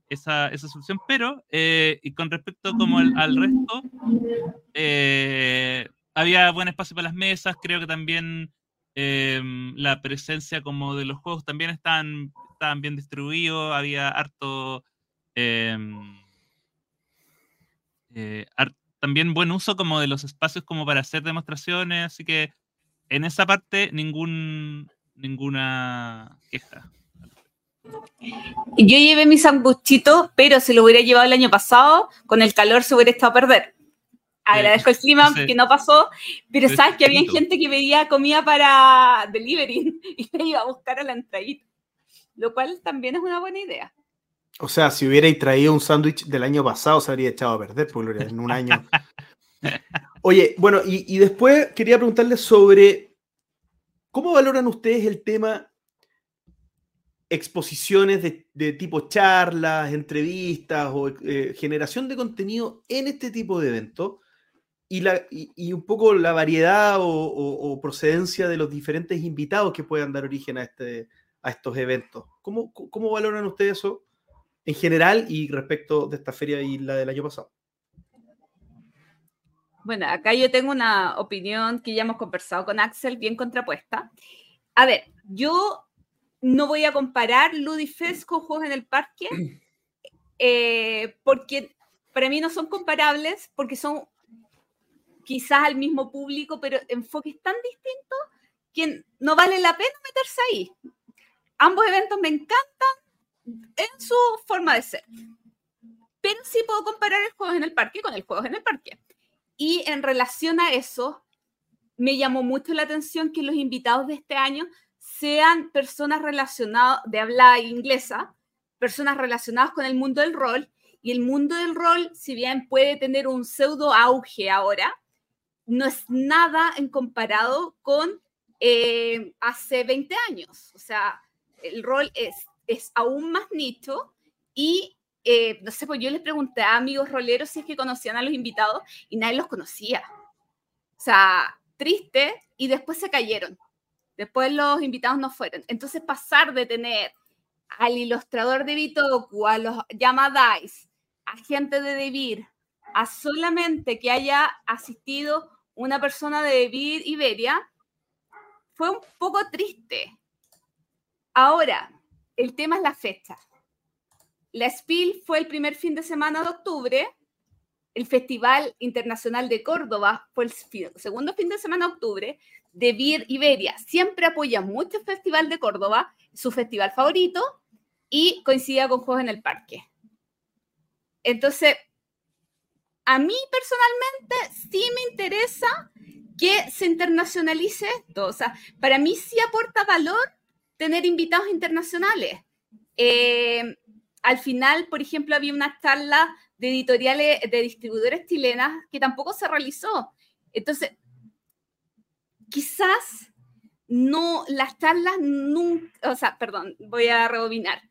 esa, esa solución. Pero, eh, y con respecto como al resto, eh, había buen espacio para las mesas. Creo que también em, la presencia como de los juegos también estaban, estaban bien distribuidos. Había harto Em, eh, también buen uso como de los espacios como para hacer demostraciones, así que en esa parte ningún, ninguna queja. Yo llevé mi sanguchito, pero si lo hubiera llevado el año pasado, con el calor se hubiera estado a perder. Agradezco el clima que no pasó, pero sabes que había gente que pedía comida para delivery [laughs] y me iba a buscar a la entradita, lo cual también es una buena idea. O sea, si hubierais traído un sándwich del año pasado, se habría echado a perder, porque en un año. [laughs] Oye, bueno, y, después quería preguntarles sobre cómo valoran ustedes el tema exposiciones de, tipo charlas, entrevistas o eh, generación de contenido en este tipo de eventos y, la, y, un poco la variedad o, procedencia de los diferentes invitados que puedan dar origen a, este, a estos eventos. ¿Cómo, ¿Cómo valoran ustedes eso? en general y respecto de esta feria y la del año pasado. Bueno, acá yo tengo una opinión que ya hemos conversado con Axel, bien contrapuesta. A ver, yo no voy a comparar Ludifest con Juegos en el Parque, [clears throat] eh, porque para mí no son comparables, porque son quizás al mismo público, pero enfoques tan distintos que no vale la pena meterse ahí. Ambos eventos me encantan, en su forma de ser. Pero sí puedo comparar el juego en el parque con el juego en el parque. Y en relación a eso, me llamó mucho la atención que los invitados de este año sean personas relacionadas de habla inglesa, personas relacionadas con el mundo del rol. Y el mundo del rol, si bien puede tener un pseudo auge ahora, no es nada en comparado con eh, hace 20 años. O sea, el rol es es aún más nicho y eh, no sé, pues yo les pregunté a amigos roleros si es que conocían a los invitados y nadie los conocía. O sea, triste y después se cayeron. Después los invitados no fueron. Entonces pasar de tener al ilustrador de Bitoku, a los Dice, a gente de Debir, a solamente que haya asistido una persona de Debir Iberia, fue un poco triste. Ahora, el tema es la fecha. La SPIL fue el primer fin de semana de octubre, el Festival Internacional de Córdoba fue el segundo fin de semana de octubre, de Vir Iberia siempre apoya mucho el Festival de Córdoba, su festival favorito, y coincidía con Juegos en el Parque. Entonces, a mí personalmente sí me interesa que se internacionalice esto. O sea, para mí sí aporta valor tener invitados internacionales. Eh, al final, por ejemplo, había una charla de editoriales de distribuidores chilenas que tampoco se realizó. Entonces, quizás no, las charlas nunca, o sea, perdón, voy a rebobinar.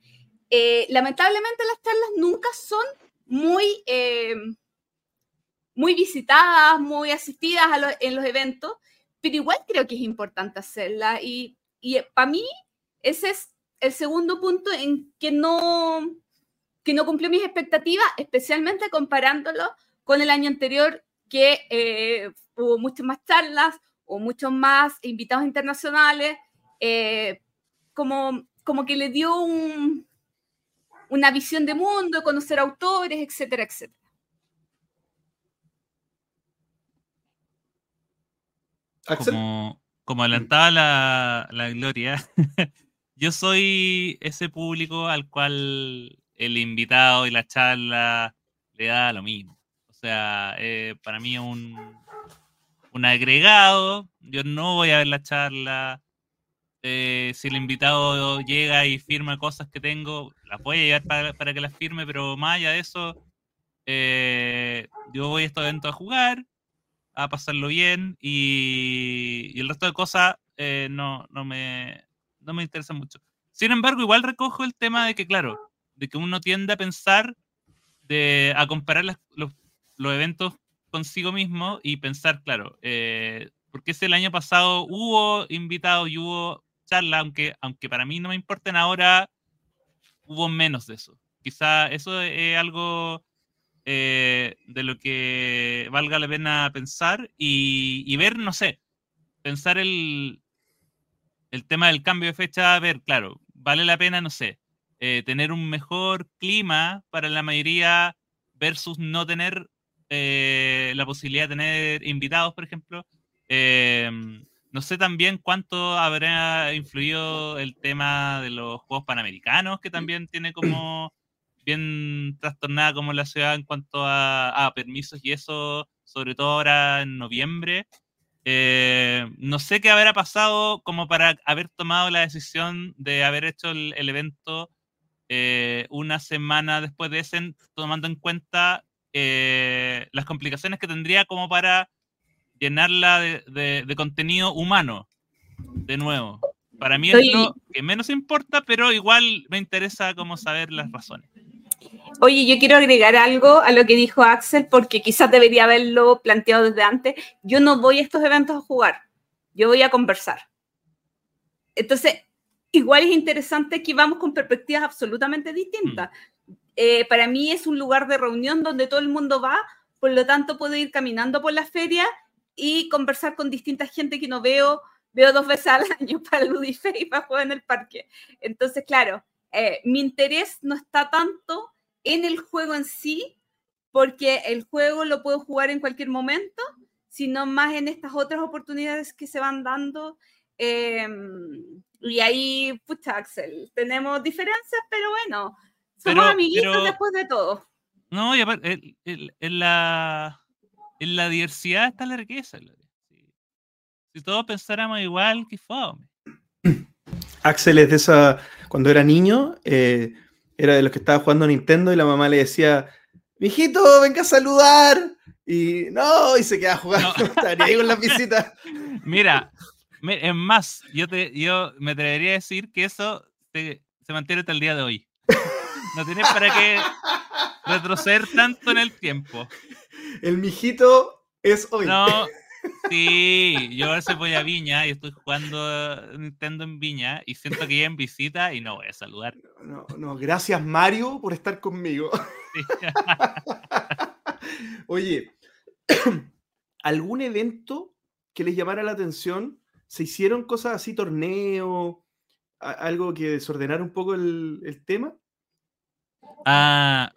Eh, lamentablemente las charlas nunca son muy, eh, muy visitadas, muy asistidas en los eventos, pero igual creo que es importante hacerlas. Y, y para mí ese es el segundo punto en que no, que no cumplió mis expectativas, especialmente comparándolo con el año anterior, que eh, hubo muchas más charlas, o muchos más invitados internacionales, eh, como, como que le dio una visión de mundo, conocer autores, etcétera, etcétera. Como, como adelantaba la, la Gloria, [laughs] yo soy ese público al cual el invitado y la charla le da lo mismo. O sea, eh, para mí es un, un agregado, yo no voy a ver la charla. Eh, si el invitado llega y firma cosas que tengo, las voy a llevar para, que las firme, pero más allá de eso, eh, yo voy a estos eventos a jugar, a pasarlo bien y, el resto de cosas eh, no, no, me, no me interesa mucho. Sin embargo, igual recojo el tema de que, claro, de que uno tiende a pensar, de, a comparar los, los eventos consigo mismo y pensar, claro, eh, porque si el año pasado hubo invitados y hubo charlas, aunque, aunque para mí no me importen ahora, hubo menos de eso. Quizá eso es algo eh, de lo que valga la pena pensar y, ver, no sé, pensar el, el tema del cambio de fecha, ver, claro, vale la pena, no sé, eh, tener un mejor clima para la mayoría versus no tener eh, la posibilidad de tener invitados, por ejemplo. No sé también cuánto habrá influido el tema de los Juegos Panamericanos, que también tiene como bien trastornada como la ciudad en cuanto a, permisos y eso, sobre todo ahora en noviembre. Eh, no sé qué habrá pasado como para haber tomado la decisión de haber hecho el, evento una semana después de ese, tomando en cuenta eh, las complicaciones que tendría como para llenarla de, contenido humano, de nuevo. Para mí es lo que menos importa, pero igual me interesa como saber las razones. Oye, yo quiero agregar algo a lo que dijo Axel, porque quizás debería haberlo planteado desde antes. Yo no voy a estos eventos a jugar, yo voy a conversar. Entonces, igual es interesante que vamos con perspectivas absolutamente distintas. Eh, para mí es un lugar de reunión donde todo el mundo va, por lo tanto puedo ir caminando por la feria y conversar con distinta gente que no veo, veo dos veces al [laughs] año para Ludife y para jugar en el parque. Entonces, claro, eh, mi interés no está tanto en el juego en sí, porque el juego lo puedo jugar en cualquier momento, sino más en estas otras oportunidades que se van dando. Em, y ahí, pucha, Axel, tenemos diferencias, pero bueno, somos amiguitos después de todo. No, y aparte, en, la, en la diversidad está la riqueza. Si, todos pensáramos igual, qué fome. Axel es de esa, cuando era niño, eh, era de los que estaba jugando a Nintendo y la mamá le decía, mijito, venga a saludar. Y no, y se queda jugando, [laughs] estaría ahí con las visitas. Mira, es más, yo, te, yo me atrevería a decir que eso se mantiene hasta el día de hoy. No tienes para qué retroceder tanto en el tiempo. El mijito es hoy. No, sí, yo a veces voy a Viña y estoy jugando Nintendo en Viña y siento que ya en visita y no voy a saludar. No, no, gracias Mario por estar conmigo. [laughs] Oye, [coughs] ¿algún evento que les llamara la atención? ¿Se hicieron cosas así, torneo? ¿Algo que desordenara un poco el, el tema? Ah.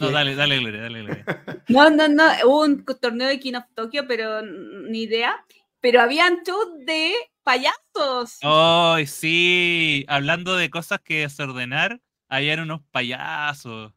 No, dale, dale, Gloria, dale, Gloria. [laughs] No, no, no, hubo un torneo de King of Tokyo, pero ni idea. Pero habían shows de payasos. ¡Ay, sí! Hablando de cosas que desordenar, habían unos payasos.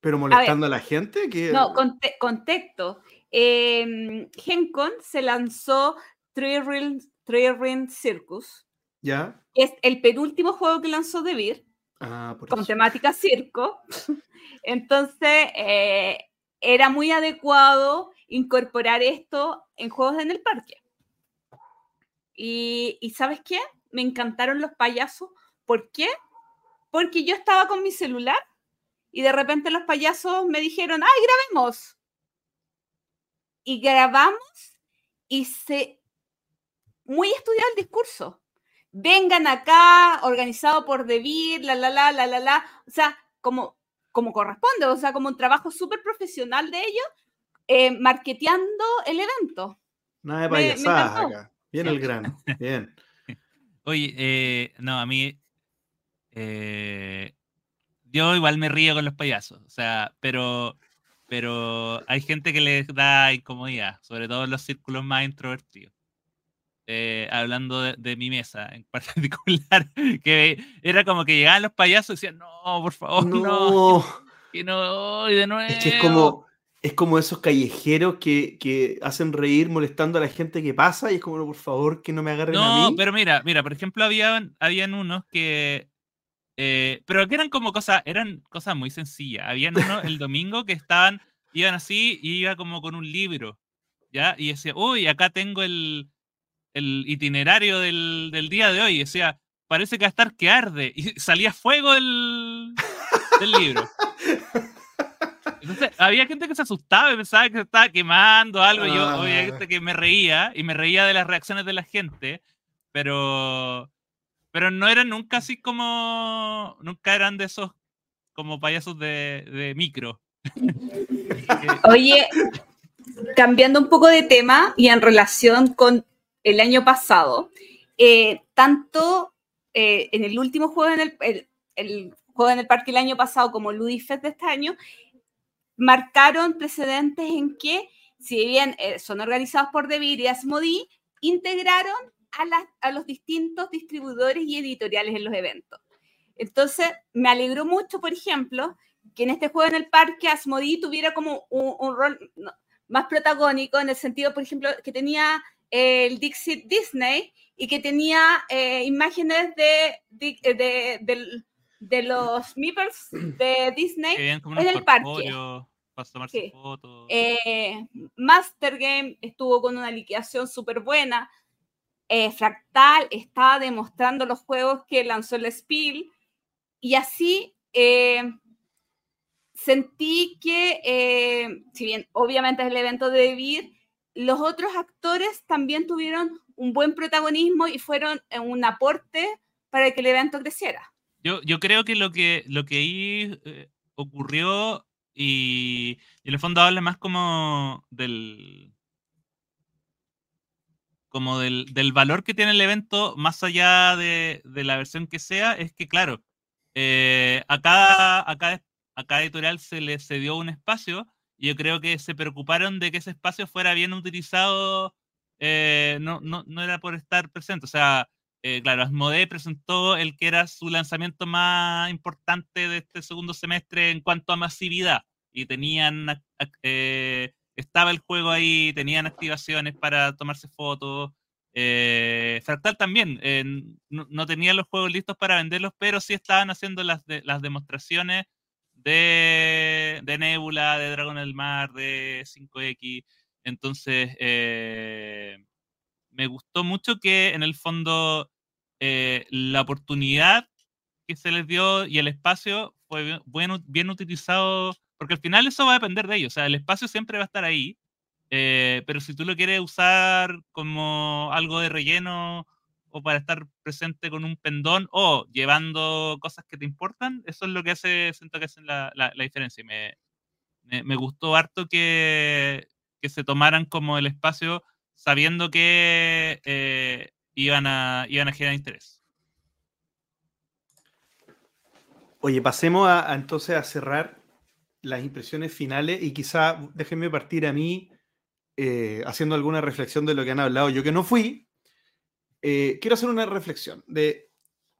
¿Pero molestando a, la gente? No, contexto. Eh, Gencon se lanzó Three Ring, Circus. ¿Ya? Es el penúltimo juego que lanzó DeVir. Ah, con temática circo. [laughs] Entonces, eh, era muy adecuado incorporar esto en juegos en el parque. Y, y ¿sabes qué? Me encantaron los payasos. ¿Por qué? Porque yo estaba con mi celular y de repente los payasos me dijeron, ¡ay, grabemos! Y grabamos y se... Muy estudiado el discurso. Vengan acá, organizado por Debir, la, la, la, la, la, la. O sea, como, como corresponde, o sea, como un trabajo súper profesional de ellos, eh, marketeando el evento. Nada de payasadas acá. Bien el grano. Bien. [laughs] Oye, eh, no, a mí. Eh, yo igual me río con los payasos, o sea, pero, pero hay gente que les da incomodidad, sobre todo en los círculos más introvertidos. Eh, hablando de, mi mesa en particular, [laughs] que era como que llegaban los payasos y decían, no, por favor, no, y no, y de nuevo. Es es como, es como esos callejeros que, que, hacen reír molestando a la gente que pasa y es como, por favor, que no me agarren a mí. No, pero mira, mira, por ejemplo, habían, habían unos que eh, pero que eran como cosas, eran cosas muy sencillas. Habían uno el [laughs] domingo que estaban, iban así y iba como con un libro, ¿ya? Y decía, uy, acá tengo el, el itinerario del, del, día de hoy. Y decía, parece que va a estar que arde. Y [laughs] salía fuego del, del libro. Entonces, había gente que se asustaba y pensaba que se estaba quemando algo. Yo, ah. obviamente, que me reía y me reía de las reacciones de la gente, pero pero no eran nunca así como. Nunca eran de esos como payasos de, micro. [laughs] Oye, cambiando un poco de tema y en relación con el año pasado, eh, tanto eh, en el último juego en el, juego en el parque el año pasado como Ludifest de este año, marcaron precedentes en que, si bien eh, son organizados por Debir y Asmodi, integraron a, los distintos distribuidores y editoriales en los eventos. Entonces, me alegró mucho, por ejemplo, que en este juego en el parque Asmodi tuviera como un, rol más protagónico, en el sentido, por ejemplo, que tenía el Dixit Disney y que tenía eh, imágenes de, de, de, los Meeples de Disney en el parque. Eh, Master Game estuvo con una liquidación súper buena. Eh, Fractal estaba demostrando los juegos que lanzó el Spiel y así eh, sentí que, eh, si bien obviamente es el evento de David, los otros actores también tuvieron un buen protagonismo y fueron un aporte para que el evento creciera. Yo, creo que lo que, lo que ahí ocurrió y, en el fondo habla más como del, como del, valor que tiene el evento, más allá de, la versión que sea, es que, claro, eh, a, cada, a, editorial se le cedió un espacio yo creo que se preocuparon de que ese espacio fuera bien utilizado, eh, no, era por estar presente. O sea, eh, claro, Asmodee presentó el que era su lanzamiento más importante de este segundo semestre en cuanto a masividad y tenían estaba el juego ahí, tenían activaciones para tomarse fotos. Eh, Fractal también, eh, no, tenía los juegos listos para venderlos, pero sí estaban haciendo las, las demostraciones de, Nebula, de Dragon del Mar, de 5X. Entonces, eh, me gustó mucho que en el fondo la oportunidad que se les dio y el espacio fue bien, bien utilizado porque al final eso va a depender de ellos. O sea, el espacio siempre va a estar ahí. Eh, pero si tú lo quieres usar como algo de relleno o para estar presente con un pendón o llevando cosas que te importan, eso es lo que hace, siento que hacen la, la, diferencia. Y me, me, gustó harto que, que, se tomaran como el espacio sabiendo que eh, iban, a, iban a generar interés. Oye, pasemos a, entonces a cerrar las impresiones finales y quizá déjenme partir a mí eh, haciendo alguna reflexión de lo que han hablado. Yo que no fui, eh, quiero hacer una reflexión de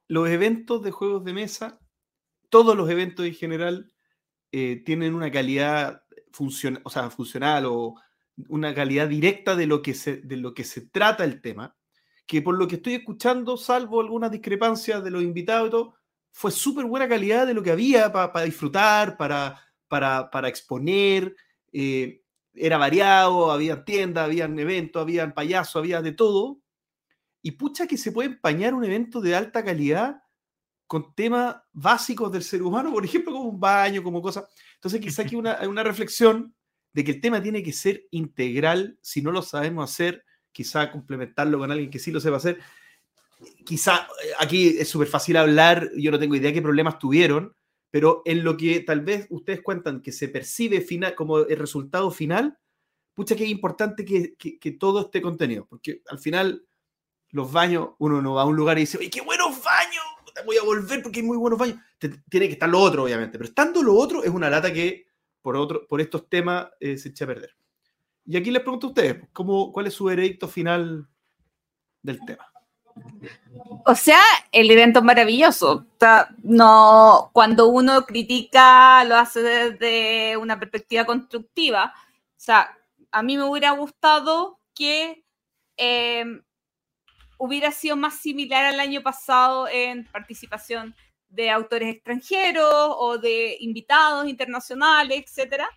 los eventos de juegos de mesa, todos los eventos en general eh, tienen una calidad o sea, funcional o una calidad directa de lo, que se, de lo que se trata el tema, que por lo que estoy escuchando, salvo algunas discrepancias de los invitados y todo, fue súper buena calidad de lo que había para disfrutar, para para, exponer, eh, era variado, había tiendas, había eventos, había payasos, había de todo. Y pucha que se puede empañar un evento de alta calidad con temas básicos del ser humano, por ejemplo, como un baño, como cosas. Entonces, quizá aquí una, una reflexión de que el tema tiene que ser integral, si no lo sabemos hacer, quizá complementarlo con alguien que sí lo sepa hacer. Quizá eh, aquí es súper fácil hablar, yo no tengo idea qué problemas tuvieron, pero en lo que tal vez ustedes cuentan que se percibe final, como el resultado final, pucha que es importante que, que, que todo esté contenido, porque al final los baños, uno no va a un lugar y dice, ¡ay, qué buenos baños! Voy a volver porque hay muy buenos baños. Tiene que estar lo otro, obviamente, pero estando lo otro es una lata que por, otro, por estos temas eh, se echa a perder. Y aquí les pregunto a ustedes, ¿cómo, ¿cuál es su veredicto final del tema? O sea, el evento es maravilloso. no, cuando uno critica, lo hace desde una perspectiva constructiva. O sea, a mí me hubiera gustado que em, hubiera sido más similar al año pasado en participación de autores extranjeros o de invitados internacionales, etcétera.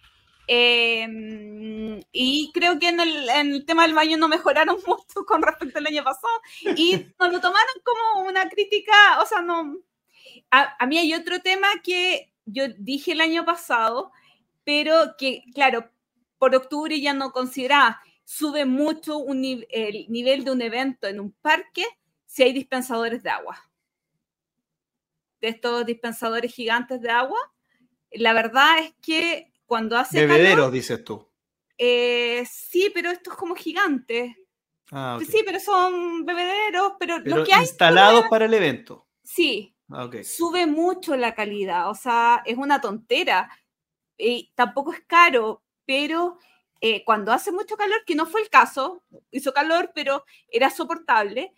Em, y creo que en el, tema del baño no mejoraron [laughs] mucho con respecto al año pasado y nos lo tomaron como una crítica, o sea, no. A, a, mí hay otro tema que yo dije el año pasado, pero que, claro, por octubre ya no consideraba, sube mucho el nivel de un evento en un parque si hay dispensadores de agua. De estos dispensadores gigantes de agua, la verdad es que cuando hace. Bebederos, dices tú. Eh, sí, pero esto es como gigante. Ah, sí, pero son bebederos, pero, lo que hay. Instalados para el evento. Sí. Ah, sube mucho la calidad. O sea, es una tontera. Y tampoco es caro, pero eh, cuando hace mucho calor, que no fue el caso, hizo calor, pero era soportable,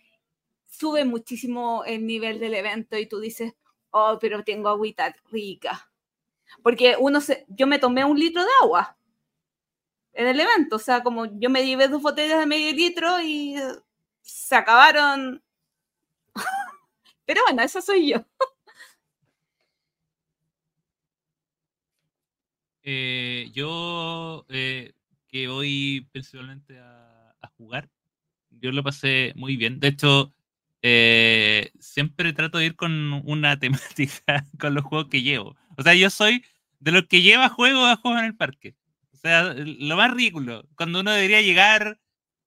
sube muchísimo el nivel del evento y tú dices, oh, pero tengo agüita rica porque uno se, yo me tomé un litro de agua en el evento, o sea, como yo me llevé dos botellas de medio litro y se acabaron. [laughs] Pero bueno, esa soy yo. Eh, yo eh, que voy principalmente a, jugar, yo lo pasé muy bien. De hecho, eh, siempre trato de ir con una [laughs] temática con los juegos que llevo. O sea, yo soy de los que lleva juegos a juegos en el parque. O sea, lo más ridículo, cuando uno debería llegar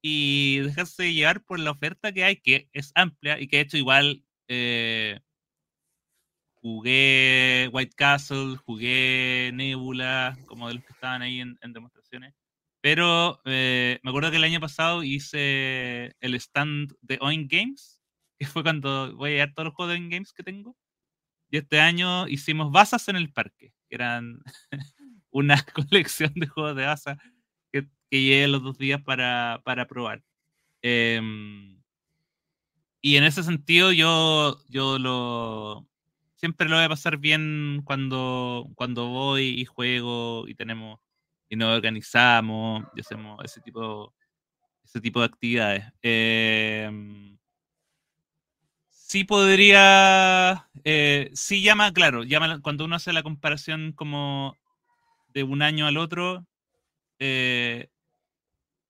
y dejarse llevar por la oferta que hay, que es amplia y que de hecho igual eh, jugué White Castle, jugué Nebula, como de los que estaban ahí en, demostraciones. Pero eh, me acuerdo que el año pasado hice el stand de Oin Games, [laughs] que fue cuando voy a llevar todos los juegos de Oin Games que tengo. Y este año hicimos basas en el parque, que eran [laughs] una [laughs] colección de juegos de baza que, que llegué los dos días para, para probar. Em, y en ese sentido yo, yo lo siempre lo voy a pasar bien cuando, cuando voy y juego y tenemos y nos organizamos y hacemos ese tipo ese tipo de actividades. Eh, sí podría, eh, sí llama, claro, llama, cuando uno hace la comparación como de un año al otro, eh,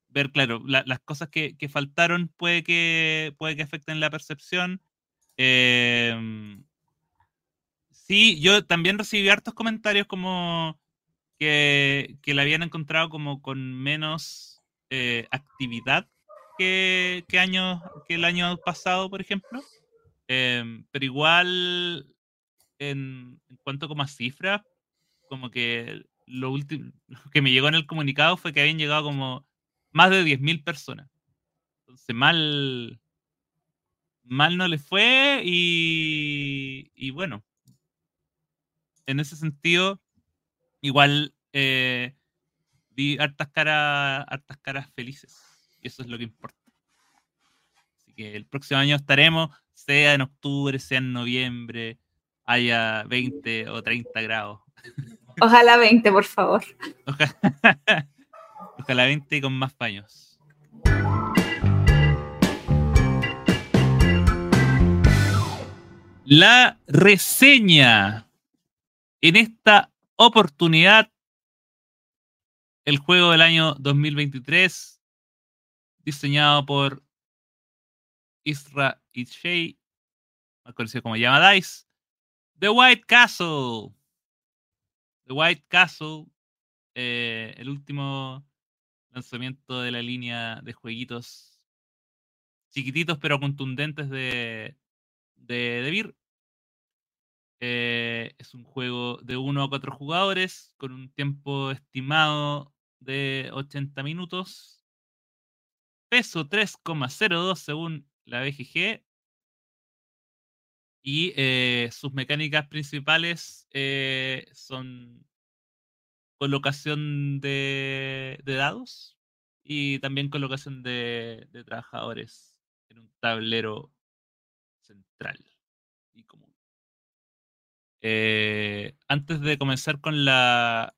ver, claro, las cosas que, faltaron puede que, puede que afecten la percepción. Em, sí, yo también recibí hartos comentarios como que, que la habían encontrado como con menos eh, actividad que, que, años, que el año pasado, por ejemplo. Em, pero igual, en, cuanto como a cifras, como que lo último [laughs] que me llegó en el comunicado fue que habían llegado como más de 10.000 personas. Entonces, mal, mal no le fue y, y bueno, en ese sentido, igual eh, vi hartas caras, hartas caras felices. Y eso es lo que importa. Así que el próximo año estaremos sea en octubre, sea en noviembre, haya 20 o 30 grados. [laughs] Ojalá 20, por favor. [laughs] Ojalá, 20 con más paños. La reseña. En esta oportunidad, el juego del año 2023, diseñado por Isra Itchey, más conocido como Dice. The White Castle. The White Castle, eh, el último lanzamiento de la línea de jueguitos chiquititos pero contundentes de, de, de. Eh, es un juego de 1 a 4 jugadores con un tiempo estimado de 80 minutos. Peso 3,02 según la BGG. Y eh, sus mecánicas principales eh, son colocación de, dados y también colocación de, de trabajadores en un tablero central y común. Eh, antes de comenzar con la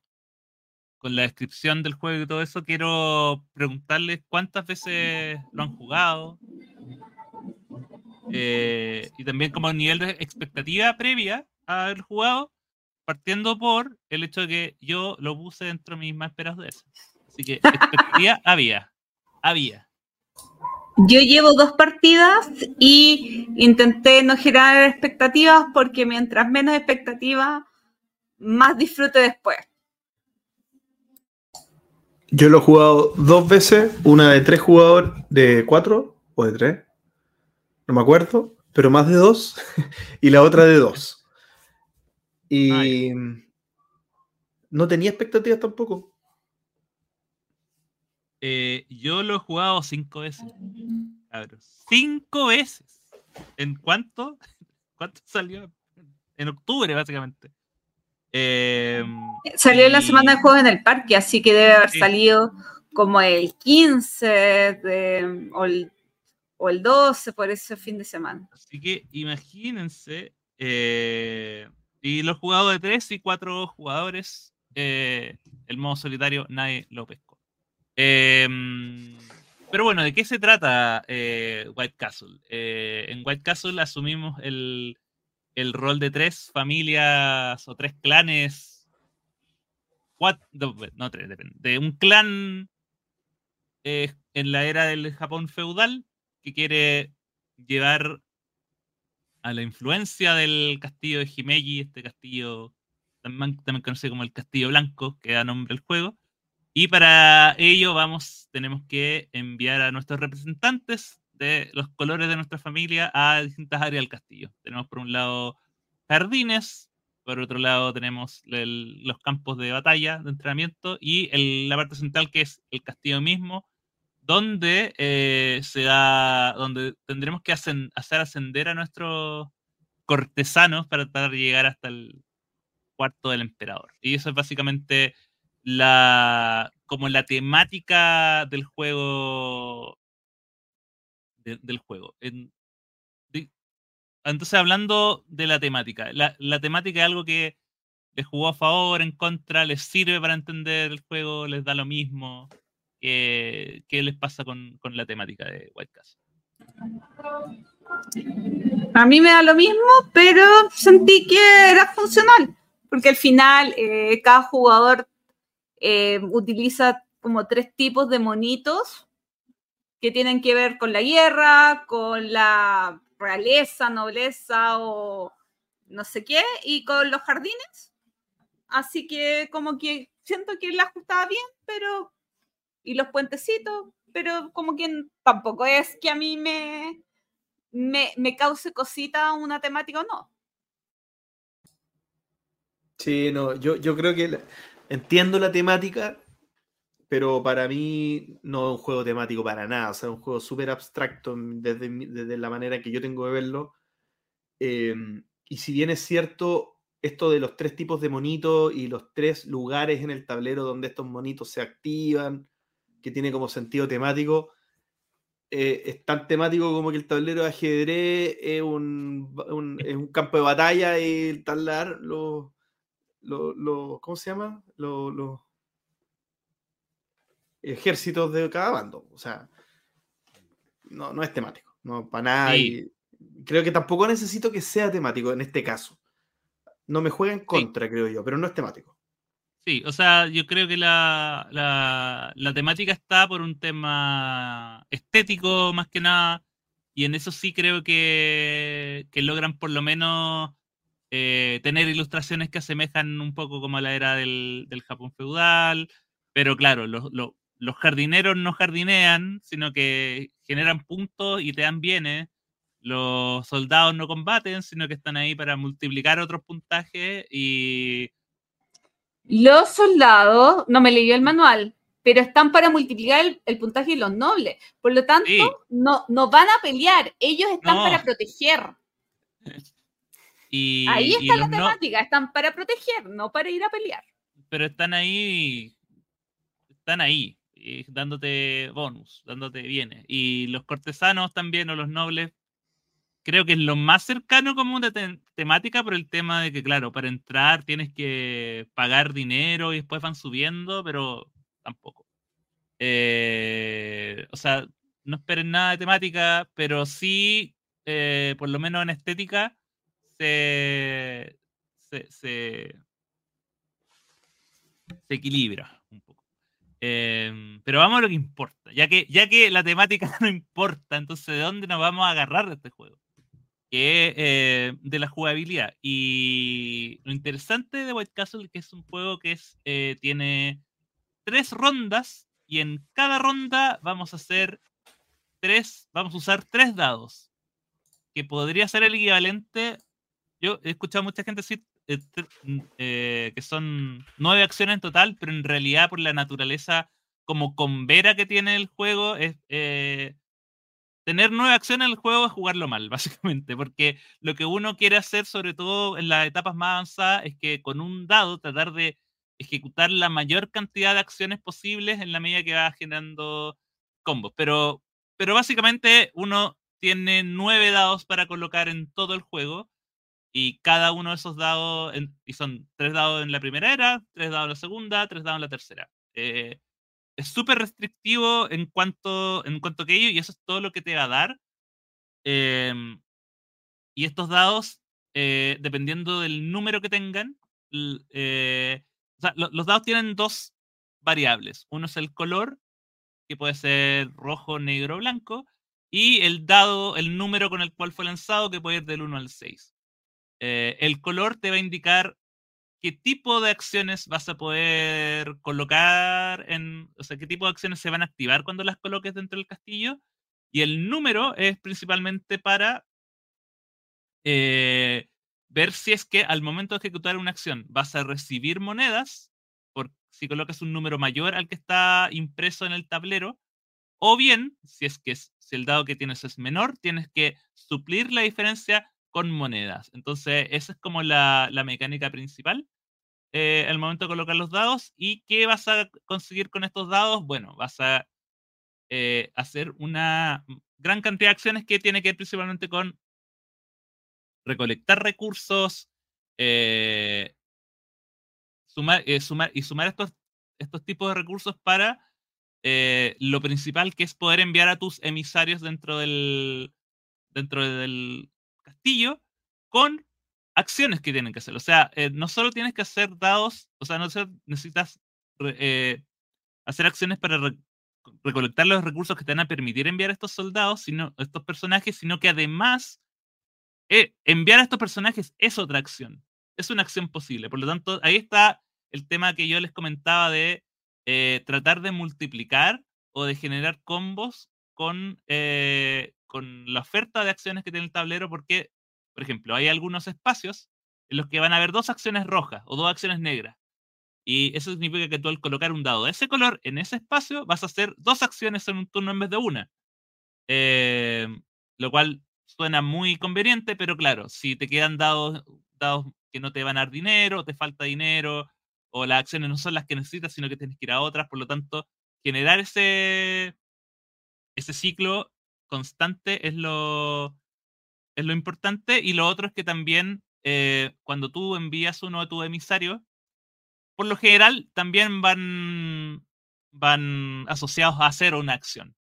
con la descripción del juego y todo eso, quiero preguntarles cuántas veces lo han jugado eh, y también como nivel de expectativa previa a haber jugado, partiendo por el hecho de que yo lo puse dentro de mis más esperados de eso. Así que [laughs] expectativa había, había. Yo llevo dos partidas y intenté no generar expectativas porque mientras menos expectativas, más disfrute después. Yo lo he jugado dos veces, una de tres jugadores, de cuatro o de tres, no me acuerdo, pero más de dos, [laughs] y la otra de dos. Y no tenía expectativas tampoco. Eh, yo lo he jugado cinco veces. Cinco veces. ¿En cuánto? [laughs] ¿Cuánto salió? En octubre, básicamente. Eh, salió en la semana de juegos en el parque, así que debe haber salido como el 15 de, o, el, o, el, 12 por ese fin de semana. Así que imagínense, eh, y los jugadores de tres y cuatro jugadores, eh, el modo solitario nadie lo pescó. Eh, pero bueno, ¿de qué se trata eh, White Castle? Eh, en White Castle asumimos el, rol de tres familias o tres clanes. Cuatro, no, tres, depende. De un clan eh, en la era del Japón feudal que quiere llevar a la influencia del castillo de Himeji, este castillo también conocido como el Castillo Blanco, que da nombre al juego y para ello vamos, tenemos que enviar a nuestros representantes de los colores de nuestra familia a distintas áreas del castillo. Tenemos por un lado jardines, por otro lado tenemos los campos de batalla, de entrenamiento, y la parte central que es el castillo mismo, donde eh, se da, donde tendremos que hacer, hacer ascender a nuestros cortesanos para de llegar hasta el cuarto del emperador. Y eso es básicamente la como la temática del juego de, del juego. En, de, entonces, hablando de la temática, la, la, temática es algo que les jugó a favor, en contra, les sirve para entender el juego, les da lo mismo. ¿Qué, qué les pasa con, con, la temática de White Castle? A mí me da lo mismo, pero sentí que era funcional, porque al final eh, cada jugador eh, utiliza como tres tipos de monitos que tienen que ver con la guerra, con la realeza, nobleza o no sé qué, y con los jardines. Así que como que siento que la ajustaba bien, pero... Y los puentecitos, pero como que tampoco es que a mí me, me, me cause cosita una temática o no. Sí, no, yo, yo creo que entiendo la temática, pero para mí no es un juego temático para nada. O sea, es un juego súper abstracto desde, desde, la manera que yo tengo de verlo. Eh, y si bien es cierto esto de los tres tipos de monitos y los tres lugares en el tablero donde estos monitos se activan, que tiene como sentido temático, eh, es tan temático como que el tablero de ajedrez es un, un, es un campo de batalla y talar los lo, lo, ¿cómo se llama? Los lo ejércitos de cada bando. O sea, no, no es temático, no para nada. Sí. Y creo que tampoco necesito que sea temático en este caso. No me juega en contra, sí. creo yo, pero no es temático. Sí, o sea, yo creo que la, la, la, temática está por un tema estético más que nada y en eso sí creo que, que logran por lo menos eh, tener ilustraciones que asemejan un poco como a la era del, del Japón feudal, pero claro, los, los, los, jardineros no jardinean, sino que generan puntos y te dan bienes. Los soldados no combaten, sino que están ahí para multiplicar otros puntajes y... Los soldados, no me leyó el manual, pero están para multiplicar el, el puntaje de los nobles. Por lo tanto, Sí. no, no van a pelear, ellos están No. para proteger. [laughs] y Ahí y está la los no- temática, están para proteger, no para ir a pelear. pero están ahí, están ahí, eh, dándote bonus, dándote bienes. Y los cortesanos también, o los nobles, creo que es lo más cercano como una te- temática por el tema de que, claro, para entrar tienes que pagar dinero y después van subiendo, pero tampoco. Eh, o sea, no esperen nada de temática, pero sí, eh, por lo menos en estética, se, se, se, se equilibra un poco. Em, pero vamos a lo que importa, ya que, ya que la temática [laughs] no importa, entonces ¿de dónde nos vamos a agarrar de este juego? Que eh, de la jugabilidad. Y lo interesante de White Castle es que es un juego que es, eh, tiene tres rondas y en cada ronda vamos a hacer tres, vamos a usar tres dados, que podría ser el equivalente. Yo he escuchado a mucha gente decir mm, eh, que son nueve acciones en total, pero en realidad por la naturaleza como convera que tiene el juego es eh, tener nueve acciones en el juego es jugarlo mal, [laughs] básicamente, porque lo que uno quiere hacer, sobre todo en las etapas más avanzadas, es que con un dado tratar de ejecutar la mayor cantidad de acciones posibles en la medida que va generando combos. Pero, pero básicamente uno tiene nueve dados para colocar en todo el juego y cada uno de esos dados, en- y son tres dados en la primera era, tres dados en la segunda, tres dados en la tercera. Eh, es súper restrictivo en cuanto, en cuanto que ello, y eso es todo lo que te va a dar. Em, y estos dados, eh, dependiendo del número que tengan, eh, o sea, lo- los dados tienen dos variables. Uno es el color, que puede ser rojo, negro, blanco, y el dado, el número con el cual fue lanzado, que puede ir del 1 al 6. Eh, el color te va a indicar qué tipo de acciones vas a poder colocar en, o sea, qué tipo de acciones se van a activar cuando las coloques dentro del castillo. Y el número es principalmente para eh, ver si es que al momento de ejecutar una acción vas a recibir monedas, por si colocas un número mayor al que está impreso en el tablero, o bien, si es que si el dado que tienes es menor, tienes que suplir la diferencia con monedas. Entonces, esa es como la, la mecánica principal eh, al momento de colocar los dados. ¿Y qué vas a conseguir con estos dados? Bueno, vas a eh, hacer una gran cantidad de acciones que tiene que ver principalmente con recolectar recursos, eh, sumar, eh, sumar y sumar estos, estos tipos de recursos para lo principal que es poder enviar a tus emisarios dentro del, dentro del castillo con acciones que tienen que hacer. O sea, eh, no solo tienes que hacer dados, o sea, no solo necesitas eh, hacer acciones para re- recolectar los recursos que te van a permitir enviar a estos soldados, sino estos personajes, sino que además eh, enviar a estos personajes es otra acción. Es una acción posible. Por lo tanto, ahí está el tema que yo les comentaba de tratar de multiplicar o de generar combos con, con la oferta de acciones que tiene el tablero, porque, por ejemplo, hay algunos espacios en los que van a haber dos acciones rojas o dos acciones negras. Y eso significa que tú al colocar un dado de ese color en ese espacio vas a hacer dos acciones en un turno en vez de una. Eh, lo cual suena muy conveniente, pero claro, si te quedan dados, dados que no te van a dar dinero, te falta dinero, o las acciones no son las que necesitas, sino que tienes que ir a otras, por lo tanto, generar ese, ese ciclo constante es lo, es lo importante. Y lo otro es que también eh, cuando tú envías uno de tus emisarios, por lo general también van, van asociados a hacer una acción.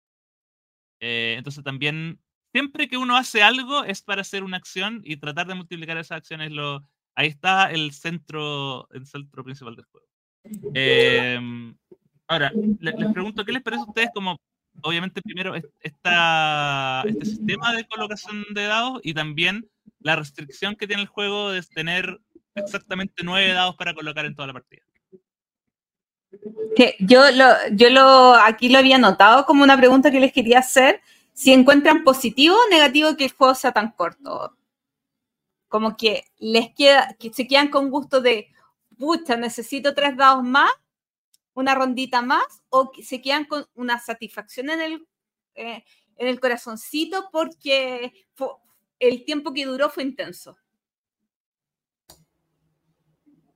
Eh, entonces también, siempre que uno hace algo es para hacer una acción y tratar de multiplicar esas acciones. Lo, ahí está el centro, el centro principal del juego. [laughs] Eh, ahora, le- les pregunto, ¿qué les parece a ustedes como obviamente, primero esta, este sistema de colocación de dados y también la restricción que tiene el juego de tener exactamente nueve dados para colocar en toda la partida. Yo lo, yo lo aquí lo había notado como una pregunta que les quería hacer. Si encuentran positivo o negativo que el juego sea tan corto. Como que les queda, que se quedan con gusto de, pucha, necesito tres dados más, una rondita más, o se quedan con una satisfacción en el, eh, en el corazoncito porque el tiempo que duró fue intenso.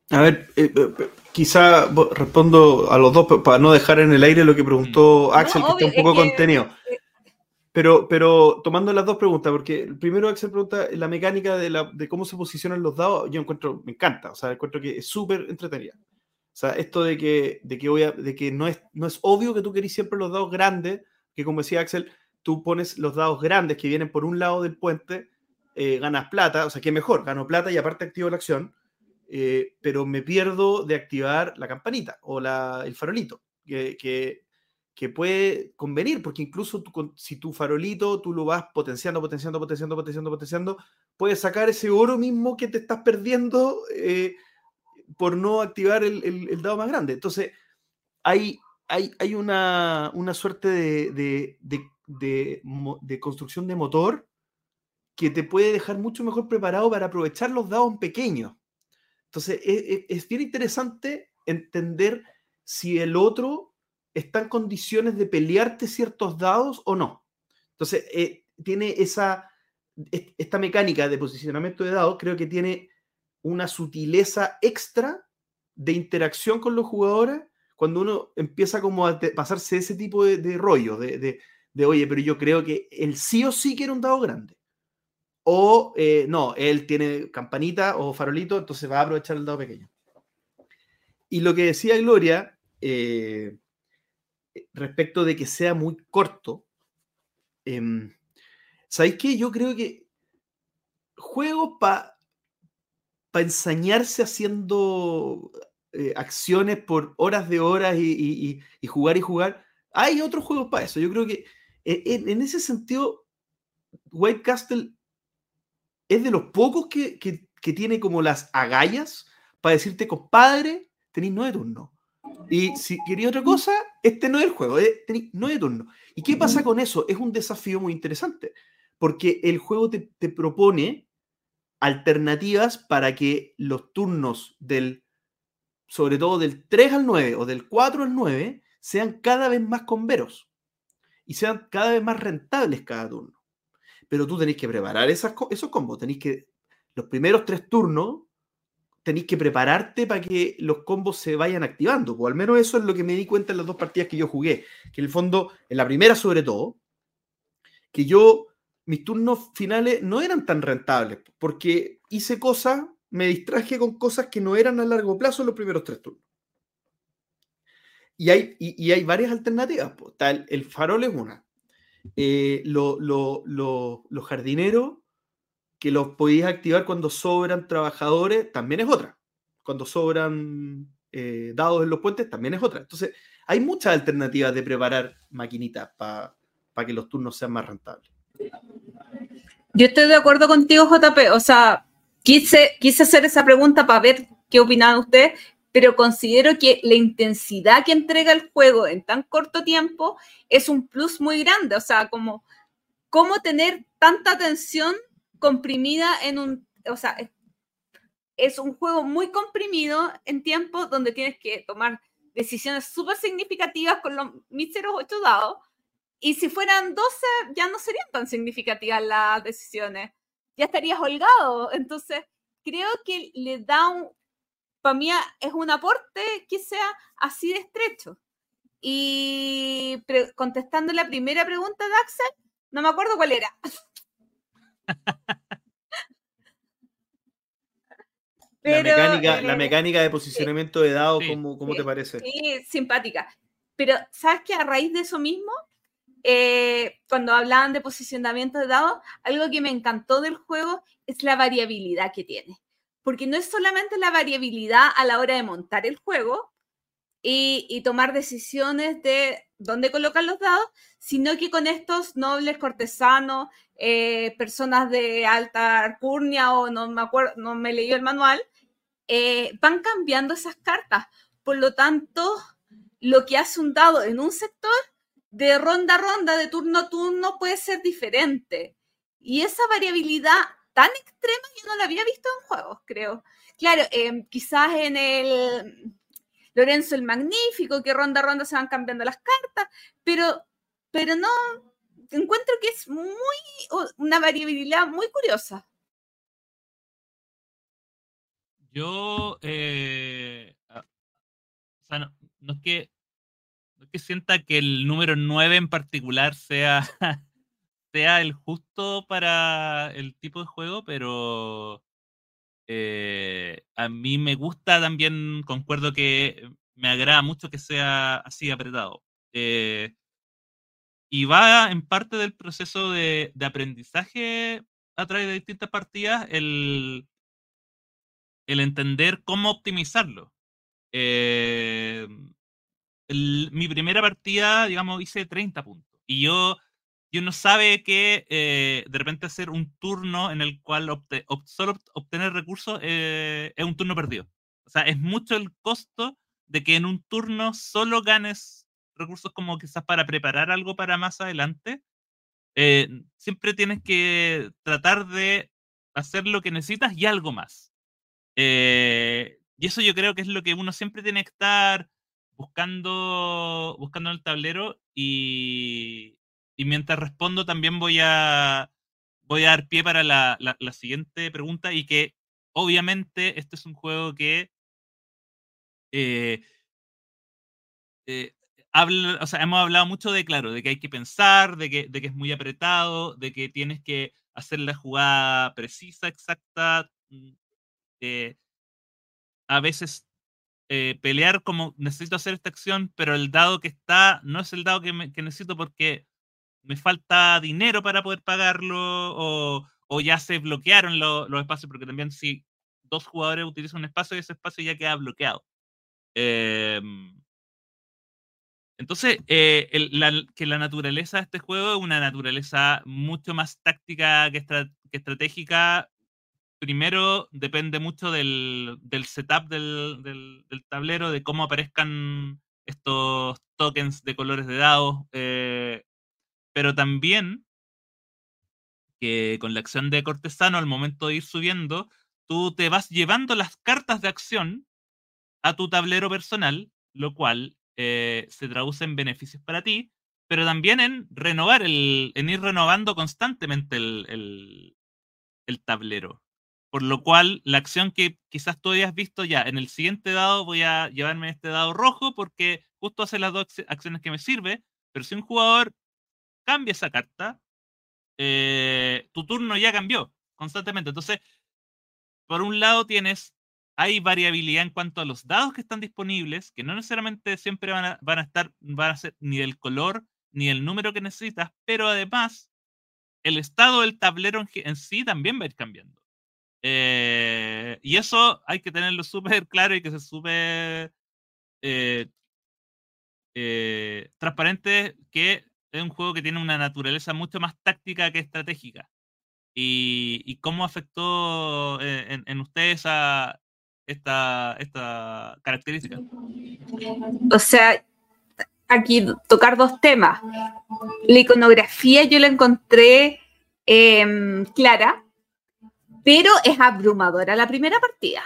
A ver, eh, eh, quizá respondo a los dos para no dejar en el aire lo que preguntó mm. Axel, que está un poco contenido. Pero, pero tomando las dos preguntas, porque primero Axel pregunta la mecánica de, la, de cómo se posicionan los dados, yo encuentro, me encanta, o sea, encuentro que es súper entretenida. O sea, esto de que, de que, voy de que no, es, no es obvio que tú querís siempre los dados grandes, que como decía Axel, tú pones los dados grandes que vienen por un lado del puente, eh, ganas plata, o sea, que mejor, gano plata y aparte activo la acción, eh, pero me pierdo de activar la campanita o la, el farolito, que, que, que puede convenir, porque incluso si tu farolito tú lo vas potenciando, potenciando, potenciando, potenciando, potenciando, puedes sacar ese oro mismo que te estás perdiendo eh, por no activar el, el, dado más grande. Entonces, hay, hay, hay una, una, suerte de, de, de, construcción de motor que te puede dejar mucho mejor preparado para aprovechar los dados pequeños. Entonces, es, e, es bien interesante entender si el otro está en condiciones de pelearte ciertos dados o no. Entonces, eh, tiene esa, esta mecánica de posicionamiento de dados, creo que tiene una sutileza extra de interacción con los jugadores cuando uno empieza como a pasarse ese tipo de, rollo, de, de, oye, pero yo creo que él sí o sí quiere un dado grande. O eh, no, él tiene campanita o farolito, entonces va a aprovechar el dado pequeño. Y lo que decía Gloria, eh, respecto de que sea muy corto, eh, ¿sabéis qué? Yo creo que juegos para ensañarse haciendo eh, acciones por horas de horas y, jugar y jugar, hay otros juegos para eso. Yo creo que e, en, ese sentido, White Castle es de los pocos que, tiene como las agallas para decirte, compadre, tenéis nueve turnos. Y si quería otra cosa, este no es el juego, eh, no es de turno. ¿Y qué pasa con eso? Es un desafío muy interesante, porque el juego te, propone alternativas para que los turnos del, sobre todo del 3 al 9 o del 4 al 9, sean cada vez más converos y sean cada vez más rentables cada turno. Pero tú tenés que preparar esos combos, tenéis que, los primeros tres turnos, tenéis que prepararte para que los combos se vayan activando. O al menos eso es lo que me di cuenta en las dos partidas que yo jugué. Que en el fondo, en la primera sobre todo, que yo, mis turnos finales no eran tan rentables, porque hice cosas, me distraje con cosas que no eran a largo plazo los primeros tres turnos. Y hay, varias alternativas. El farol es una. Eh, los jardineros que los podéis activar cuando sobran trabajadores, también es otra. Cuando sobran eh, dados en los puentes, también es otra. Entonces, hay muchas alternativas de preparar maquinitas para que los turnos sean más rentables. Yo estoy de acuerdo contigo, JP. O sea, quise, quise hacer esa pregunta para ver qué opinaban ustedes, pero considero que la intensidad que entrega el juego en tan corto tiempo es un plus muy grande. O sea, como cómo tener tanta atención comprimida en un, o sea, es, un juego muy comprimido en tiempo donde tienes que tomar decisiones súper significativas con los míseros ocho dados. Y si fueran 12, ya no serían tan significativas las decisiones. Ya estarías holgado. Entonces, creo que le da un, para mí es un aporte que sea así de estrecho. Y contestando la primera pregunta de Axel, no me acuerdo cuál era. [laughs] la, mecánica, la eh, mecánica de posicionamiento de dados, ¿cómo, te parece? Sí, simpática. Pero, ¿sabes que a raíz de eso mismo, eh, cuando hablaban de posicionamiento de dados, algo que me encantó del juego es la variabilidad que tiene. Porque no es solamente la variabilidad a la hora de montar el juego y, y tomar decisiones de dónde colocan los dados, sino que con estos nobles cortesanos, eh, personas de alta alcurnia o no me acuerdo, no me leí el manual, eh, van cambiando esas cartas. Por lo tanto, lo que hace un dado en un sector, de ronda a ronda, de turno a turno, puede ser diferente. Y esa variabilidad tan extrema yo no la había visto en juegos, creo. Claro, em, quizás en el Lorenzo el Magnífico, que ronda a ronda se van cambiando las cartas, pero, pero no, encuentro que es muy, una variabilidad muy curiosa. Yo, eh, o sea, no, no es que sienta que el número 9 en particular sea, [laughs] sea el justo para el tipo de juego, pero eh, a mí me gusta también, concuerdo que me agrada mucho que sea así apretado. Eh, y va en parte del proceso de, aprendizaje a través de distintas partidas el, el entender cómo optimizarlo. Eh, mi primera partida, digamos, hice 30 puntos. Y yo y uno sabe que eh, de repente hacer un turno en el cual solo obtener recursos eh, es un turno perdido. O sea, es mucho el costo de que en un turno solo ganes recursos como quizás para preparar algo para más adelante. Eh, siempre tienes que tratar de hacer lo que necesitas y algo más. y eso yo creo que es lo que uno siempre tiene que estar buscando, buscando en el tablero y, y mientras respondo, también voy a, voy a dar pie para la, la, siguiente pregunta y que obviamente este es un juego que eh, eh, habla, o sea, hemos hablado mucho de, claro, de que hay que pensar, de que, de que es muy apretado, de que tienes que hacer la jugada precisa, exacta. Mm, eh, a veces pelear como necesito hacer esta acción, pero el dado que está no es el dado que, necesito porque me falta dinero para poder pagarlo o, ya se bloquearon los espacios, porque también si dos jugadores utilizan un espacio, ese espacio ya queda bloqueado. Em, entonces, eh, que la naturaleza de este juego es una naturaleza mucho más táctica que, estratégica. Primero, depende mucho del, del setup del, tablero, de cómo aparezcan estos tokens de colores de dados. Eh, pero también que con la acción de cortesano, al momento de ir subiendo, tú te vas llevando las cartas de acción a tu tablero personal, lo cual eh, se traduce en beneficios para ti, pero también en renovar, el, en ir renovando constantemente el, tablero. Por lo cual, la acción que quizás tú hayas visto ya, en el siguiente dado voy a llevarme este dado rojo porque justo hace las dos acciones que me sirve, pero si un jugador cambia esa carta, eh, tu turno ya cambió constantemente. Entonces, por un lado tienes, hay variabilidad en cuanto a los dados que están disponibles, que no necesariamente siempre van a, estar, van a ser ni el color ni el número que necesitas, pero además el estado del tablero en, sí también va a ir cambiando. Eh, y eso hay que tenerlo [laughs] súper claro y que se súper eh, transparente que es un juego que tiene una naturaleza mucho más táctica que estratégica. ¿Y, cómo afectó eh, en, ustedes esta, esta característica? O sea, aquí tocar dos temas. La iconografía yo la encontré em, clara, pero es abrumadora la primera partida.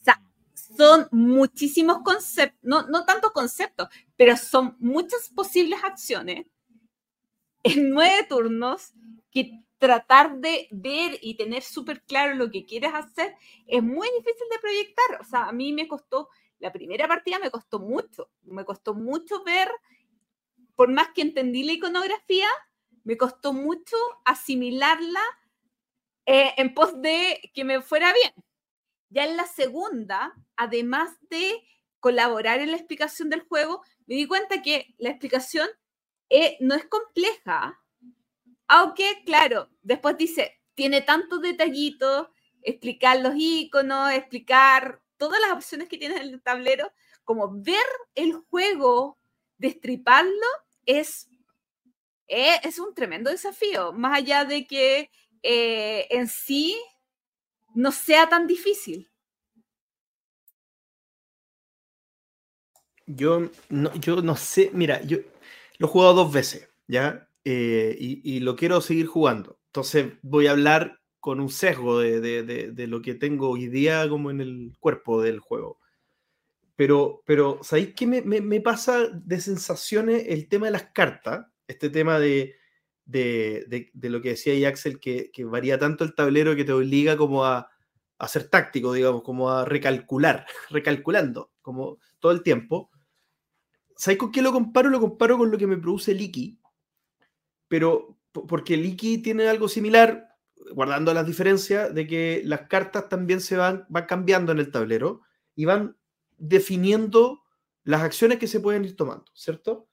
O sea, son muchísimos conceptos, no, no tanto conceptos, pero son muchas posibles acciones en nueve turnos que tratar de ver y tener súper claro lo que quieres hacer es muy difícil de proyectar. O sea, a mí me costó, la primera partida me costó mucho, me costó mucho ver, por más que entendí la iconografía, me costó mucho asimilarla eh, en pos de que me fuera bien. Ya en la segunda, además de colaborar en la explicación del juego, me di cuenta que la explicación eh, no es compleja, aunque, claro, después dice, tiene tantos detallitos, explicar los iconos, explicar todas las opciones que tienes en el tablero, como ver el juego destriparlo es, eh, es, un tremendo desafío, más allá de que eh, en sí no sea tan difícil. Yo no, yo no sé, mira, yo lo he jugado dos veces, ¿ya? Eh, y, lo quiero seguir jugando. Entonces voy a hablar con un sesgo de, lo que tengo hoy día como en el cuerpo del juego. Pero, pero ¿sabéis qué me, pasa de sensaciones el tema de las cartas? Este tema de, de, lo que decía Axel, que, varía tanto el tablero que te obliga como a, a ser táctico, digamos, como a recalcular, [laughs] recalculando, como todo el tiempo. ¿Sabéis con qué lo comparo? Lo comparo con lo que me produce Liki, pero porque Liki tiene algo similar, guardando las diferencias, de que las cartas también se van, van cambiando en el tablero y van definiendo las acciones que se pueden ir tomando, ¿cierto?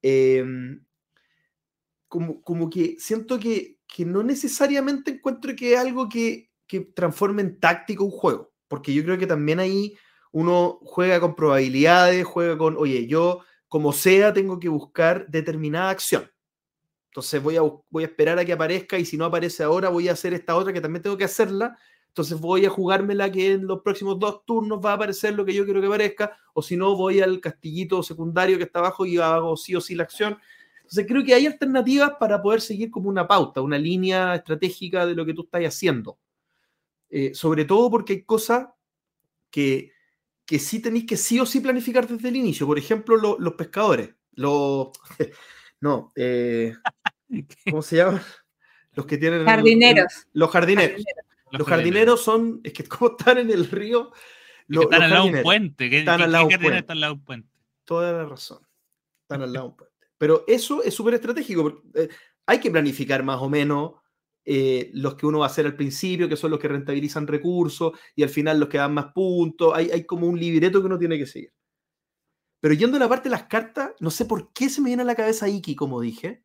Em, como, como, que siento que, que, no necesariamente encuentro que es algo que, que transforme en táctico un juego, porque yo creo que también ahí uno juega con probabilidades, juega con, oye, yo como sea tengo que buscar determinada acción. Entonces voy a, voy a esperar a que aparezca y si no aparece ahora voy a hacer esta otra que también tengo que hacerla. Entonces voy a jugármela que en los próximos dos turnos va a aparecer lo que yo quiero que aparezca. O si no, voy al castillito secundario que está abajo y hago sí o sí la acción. Entonces creo que hay alternativas para poder seguir como una pauta, una línea estratégica de lo que tú estás haciendo. Eh, sobre todo porque hay cosas que, que sí tenéis que sí o sí planificar desde el inicio. Por ejemplo, los pescadores. Los, [laughs] no, eh, [laughs] ¿cómo se llama? Los que tienen... Jardineros. los jardineros. Los jardineros son, es que como están en el río... están al lado de un puente. están al lado de un puente. Toda la razón. Están al lado de un puente. Pero eso es súper estratégico. Eh, hay que planificar más o menos eh, los que uno va a hacer al principio, que son los que rentabilizan recursos, y al final los que dan más puntos. Hay, hay como un libreto que uno tiene que seguir. Pero yendo a la parte de las cartas, no sé por qué se me viene a la cabeza Iki, como dije.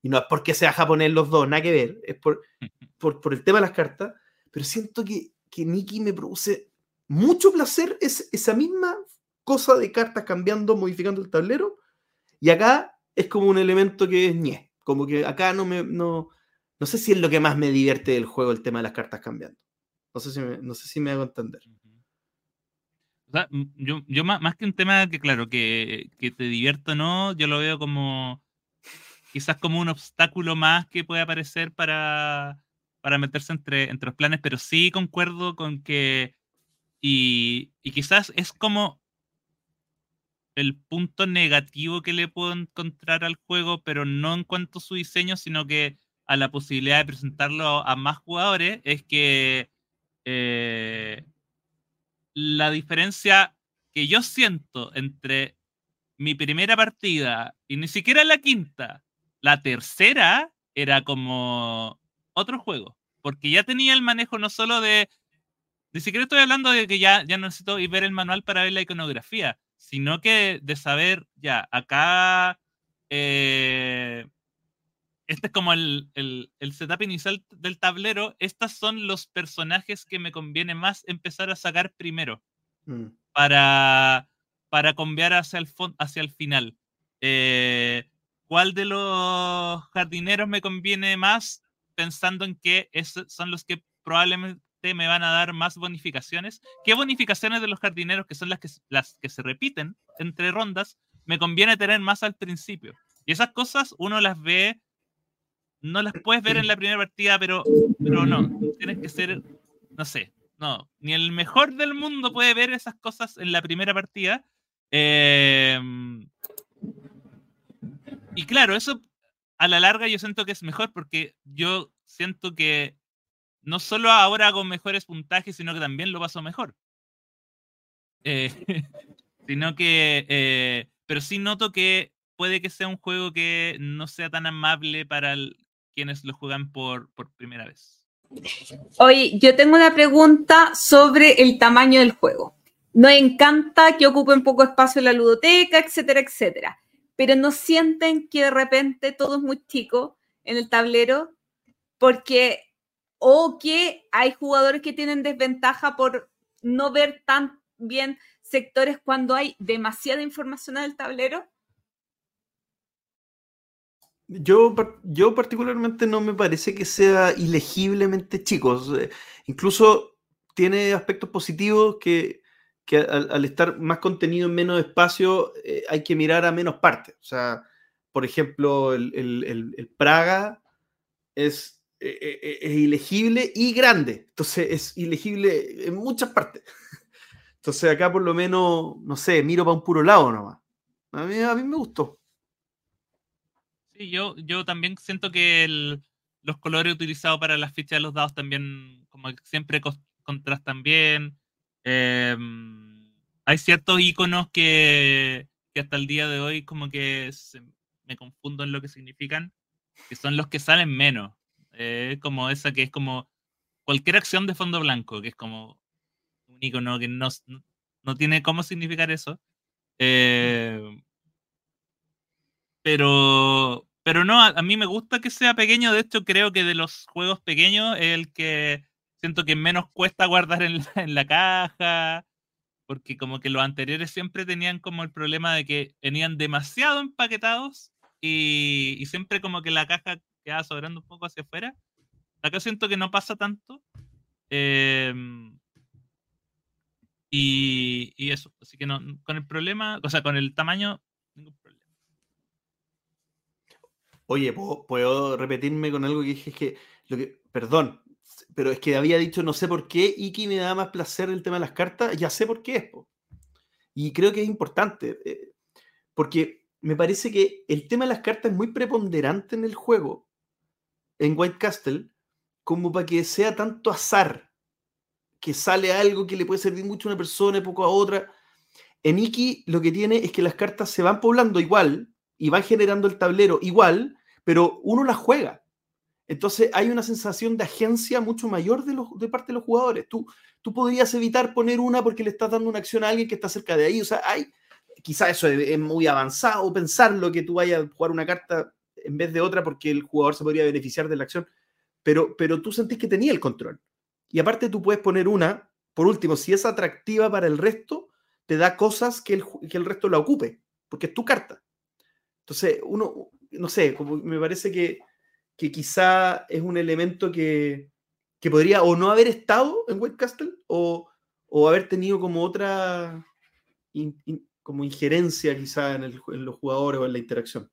Y no es porque sea japonés los dos, nada que ver. Es por, [laughs] por, el tema de las cartas. Pero siento que, que Nikki me produce mucho placer es, esa misma cosa de cartas cambiando, modificando el tablero. Y acá es como un elemento que es ñe. Como que acá no me. No, no sé si es lo que más me divierte del juego, el tema de las cartas cambiando. No sé si me, no sé si me hago entender. O sea, yo, yo más, más, que un tema que, claro, que, que te divierto o no, yo lo veo como quizás como un obstáculo más que puede aparecer para, para meterse entre, entre los planes, pero sí concuerdo con que, y, y quizás es como el punto negativo que le puedo encontrar al juego, pero no en cuanto a su diseño, sino que a la posibilidad de presentarlo a más jugadores, es que eh, la diferencia que yo siento entre mi primera partida y ni siquiera la quinta, la tercera era como otro juego, porque ya tenía el manejo no solo de, ni siquiera estoy hablando de que ya, ya necesito ir ver el manual para ver la iconografía, sino que de saber, ya, acá eh, este es como el, setup inicial del tablero. Estos son los personajes que me conviene más empezar a sacar primero mm. para, para cambiar hacia el, hacia el final. Eh, ¿Cuál de los jardineros me conviene más pensando en que son los que probablemente me van a dar más bonificaciones? ¿Qué bonificaciones de los jardineros, que son las que, las que se repiten entre rondas, me conviene tener más al principio? Y esas cosas uno las ve no las puedes ver en la primera partida, pero, pero no, tienes que ser, no sé, no, ni el mejor del mundo puede ver esas cosas en la primera partida. Em, y claro, eso a la larga yo siento que es mejor porque yo siento que no solo ahora hago mejores puntajes, sino que también lo paso mejor. Eh, [laughs] sino que, eh, pero sí noto que puede que sea un juego que no sea tan amable para quienes lo juegan por, por primera vez. Oye, yo tengo una pregunta sobre el tamaño del juego. Nos encanta que ocupe un poco espacio en la ludoteca, etcétera, etcétera. Pero no sienten que de repente todo es muy chico en el tablero porque o que hay jugadores que tienen desventaja por no ver tan bien sectores cuando hay demasiada información en el tablero. Yo, yo particularmente no me parece que sea ilegiblemente chico. Incluso tiene aspectos positivos que, al, estar más contenido en menos espacio eh, hay que mirar a menos partes. O sea, por ejemplo, el, Praga es, e, e, e, es, ilegible y grande. Entonces es ilegible en muchas partes. [laughs] Entonces acá por lo menos, no sé, miro para un puro lado nomás. A mí, a mí me gustó. Sí, yo, yo también siento que los colores utilizados para las fichas de los dados también, como siempre, contrastan bien. Em, hay ciertos iconos que, que, hasta el día de hoy como que me confundo en lo que significan, que son los que salen menos. Eh, como esa que es como cualquier acción de fondo blanco, que es como un icono que no, no tiene cómo significar eso. Eh, pero, pero no, a, mí me gusta que sea pequeño. De hecho, creo que de los juegos pequeños es el que siento que menos cuesta guardar en [laughs] la, caja. Porque como que los anteriores siempre tenían como el problema de que venían demasiado empaquetados y, siempre como que la caja quedaba sobrando un poco hacia afuera. Acá siento que no pasa tanto. Em, y, y, eso, así que no, con el problema, o sea, con el tamaño, ningún problema. Oye, ¿puedo, repetirme con algo que dije? que, lo que, perdón, pero es que había dicho no sé por qué Iki me da más placer el tema de las cartas, ya sé por qué es. Y creo que es importante, eh, porque me parece que el tema de las cartas es muy preponderante en el juego, en White Castle, como para que sea tanto azar, que sale algo que le puede servir mucho a una persona y poco a otra. En Iki lo que tiene es que las cartas se van poblando igual y van generando el tablero igual, pero uno las juega. Entonces hay una sensación de agencia mucho mayor de, de parte de los jugadores. Tú, tú podrías evitar poner una porque le estás dando una acción a alguien que está cerca de ahí. O sea, hay, quizá eso es, muy avanzado pensarlo que tú vayas a jugar una carta en vez de otra porque el jugador se podría beneficiar de la acción, pero, pero tú sentís que tenía el control. Y aparte tú puedes poner una, por último, si es atractiva para el resto, te da cosas que el, que el resto la ocupe, porque es tu carta. Entonces, uno, no sé, me parece que que quizá es un elemento que, podría o no haber estado en White Castle o, haber tenido como otra como injerencia quizá en, los jugadores o en la interacción.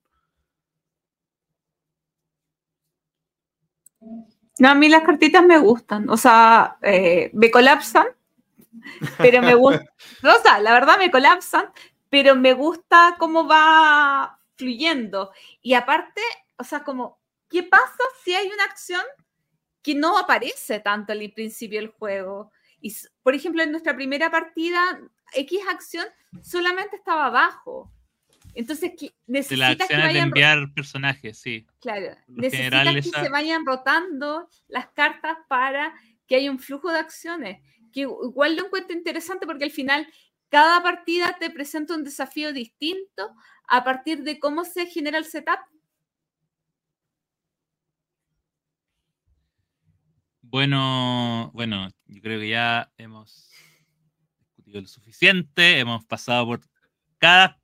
No, a mí las cartitas me gustan, o sea, eh, me colapsan, pero me gusta, [laughs] o sea, la verdad me colapsan, pero me gusta cómo va fluyendo. Y aparte, o sea, como ¿Qué pasa si hay una acción que no aparece tanto al principio del juego? Y, por ejemplo, en nuestra primera partida, X acción solamente estaba abajo. Entonces, necesitas que vayan... enviar personajes, sí. Claro, necesitas que se vayan rotando las cartas para que haya un flujo de acciones. Que igual lo encuentro interesante porque al final cada partida te presenta un desafío distinto a partir de cómo se genera el setup Bueno, bueno, yo creo que ya hemos discutido lo suficiente, hemos pasado por cada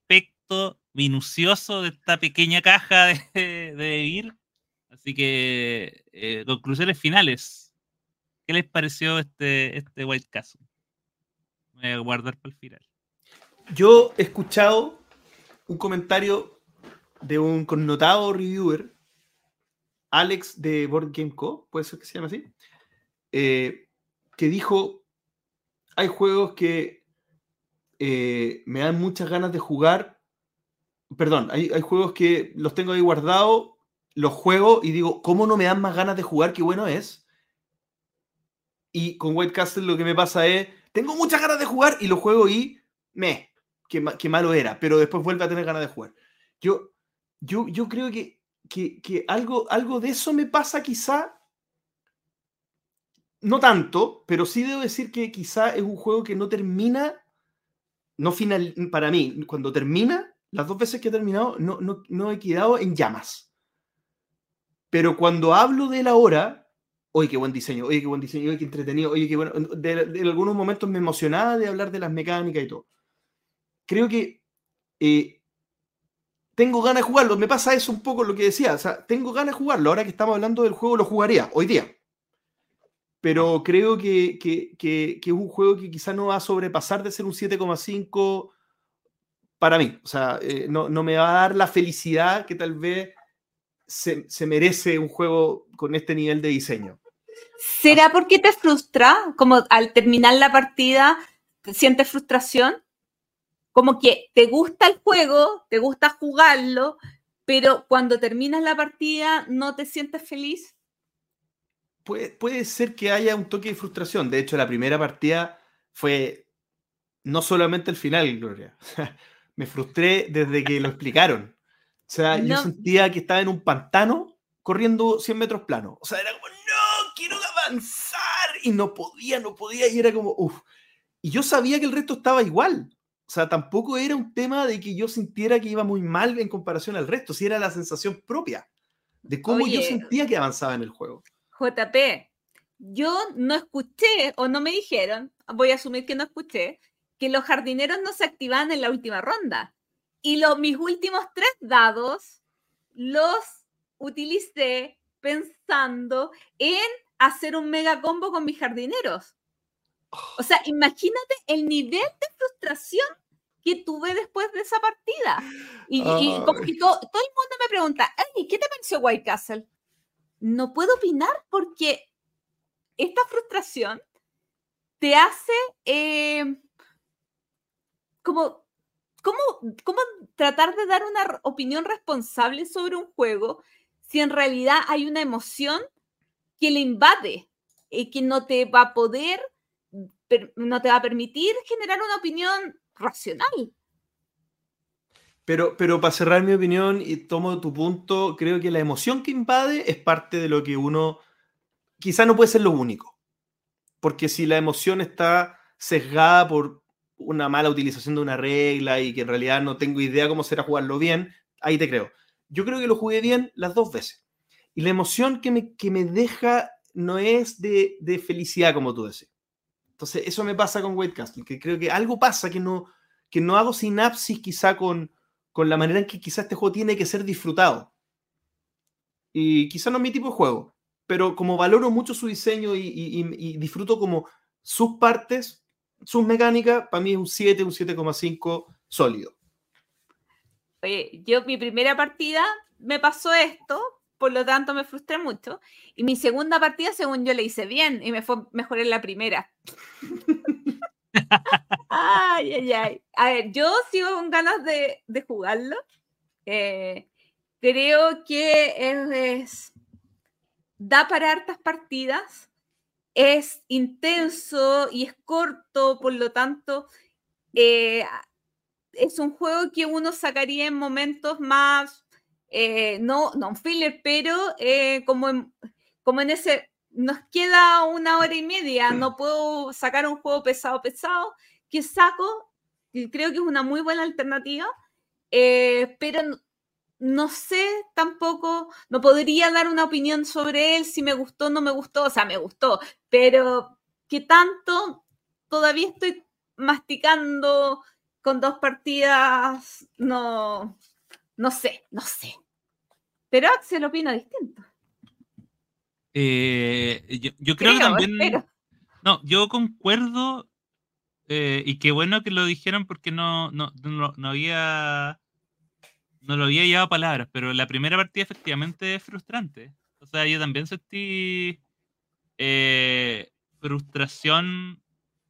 minucioso de esta pequeña caja de, [laughs] de vivir. Así que, eh, conclusiones finales. ¿Qué les pareció este, este White Castle? Voy a guardar para el final. Yo he escuchado un comentario de un connotado reviewer, Alex de Board Game Co., puede ser que se llame así, eh, que dijo, hay juegos que eh, me dan muchas ganas de jugar, perdón, hay, juegos que los tengo ahí guardados, los juego y digo, ¿cómo no me dan más ganas de jugar? Qué bueno es. Y con White Castle lo que me pasa es, tengo muchas ganas de jugar y lo juego y me, qué, malo era, pero después vuelve a tener ganas de jugar. Yo, yo, yo creo que, que, que algo, algo de eso me pasa quizá no tanto, pero sí debo decir que quizá es un juego que no termina, no final, para mí, cuando termina, las dos veces que he terminado, no, no, he quedado en llamas. Pero cuando hablo de la hora, oye, qué buen diseño, oye, qué buen diseño, oye, qué entretenido, oye, qué bueno, de, algunos momentos me emocionaba de hablar de las mecánicas y todo. Creo que eh, tengo ganas de jugarlo. Me pasa eso un poco lo que decía. Tengo ganas de jugarlo. Ahora que estamos hablando del juego, lo jugaría hoy día. Pero creo que, es un juego que quizás no va a sobrepasar de ser un 7,5 para mí. O sea, eh, no, me va a dar la felicidad que tal vez se, merece un juego con este nivel de diseño. ¿Será porque te frustra? Como al terminar la partida, sientes frustración? como que te gusta el juego, te gusta jugarlo, pero cuando terminas la partida no te sientes feliz. Puede, puede ser que haya un toque de frustración. De hecho, la primera partida fue no solamente el final, Gloria. [laughs] Me frustré desde que lo explicaron. O sea, yo sentía que estaba en un pantano corriendo 100 metros plano. O sea, era como, no, quiero avanzar. Y no podía, no podía. Y era como, uff. Y yo sabía que el resto estaba igual. O sea, tampoco era un tema de que yo sintiera que iba muy mal en comparación al resto, si era la sensación propia de cómo yo sentía que avanzaba en el juego. JP, yo no escuché o no me dijeron, voy a asumir que no escuché, que los jardineros no se activaban en la última ronda. Y los, mis últimos tres dados los utilicé pensando en hacer un mega combo con mis jardineros. O sea, imagínate el nivel de frustración que tuve después de esa partida. Y, como que todo, el mundo me pregunta, ¿qué te pareció White Castle? No puedo opinar porque esta frustración te hace eh, como, como, como tratar de dar una opinión responsable sobre un juego si en realidad hay una emoción que le invade y que no te va a poder no te va a permitir generar una opinión racional. Pero, pero para cerrar mi opinión y tomo tu punto, creo que la emoción que invade es parte de lo que uno, quizá no puede ser lo único, porque si la emoción está sesgada por una mala utilización de una regla y que en realidad no tengo idea cómo será jugarlo bien, ahí te creo. Yo creo que lo jugué bien las dos veces. Y la emoción que me, que me deja no es de, de felicidad, como tú decís. Entonces, eso me pasa con White Castle, que creo que algo pasa que no, que no hago sinapsis quizá con, con la manera en que quizá este juego tiene que ser disfrutado. Y quizá no es mi tipo de juego, pero como valoro mucho su diseño y, disfruto como sus partes, sus mecánicas, para mí es un 7, un 7,5 sólido. Oye, yo mi primera partida me pasó esto, por lo tanto me frustré mucho. Y mi segunda partida, según yo, le hice bien y me fue mejor en la primera. ay, ay, ay. A ver, yo sigo con ganas de, jugarlo. Eh, creo que es, da para hartas partidas. Es intenso y es corto, por lo tanto, eh, es un juego que uno sacaría en momentos más eh, no, no filler, pero eh, como, en, como en ese, nos queda una hora y media, no puedo sacar un juego pesado, pesado, que saco, y creo que es una muy buena alternativa, eh, pero no, sé tampoco, no podría dar una opinión sobre él, si me gustó o no me gustó, o sea, me gustó, pero que tanto todavía estoy masticando con dos partidas, no, no sé, no sé. Pero Axel opina distinto. Eh, yo, creo, que también. No, yo concuerdo. Eh, y qué bueno que lo dijeron porque no, no, no, había. No lo había llevado a palabras, pero la primera partida efectivamente es frustrante. O sea, yo también sentí eh, frustración.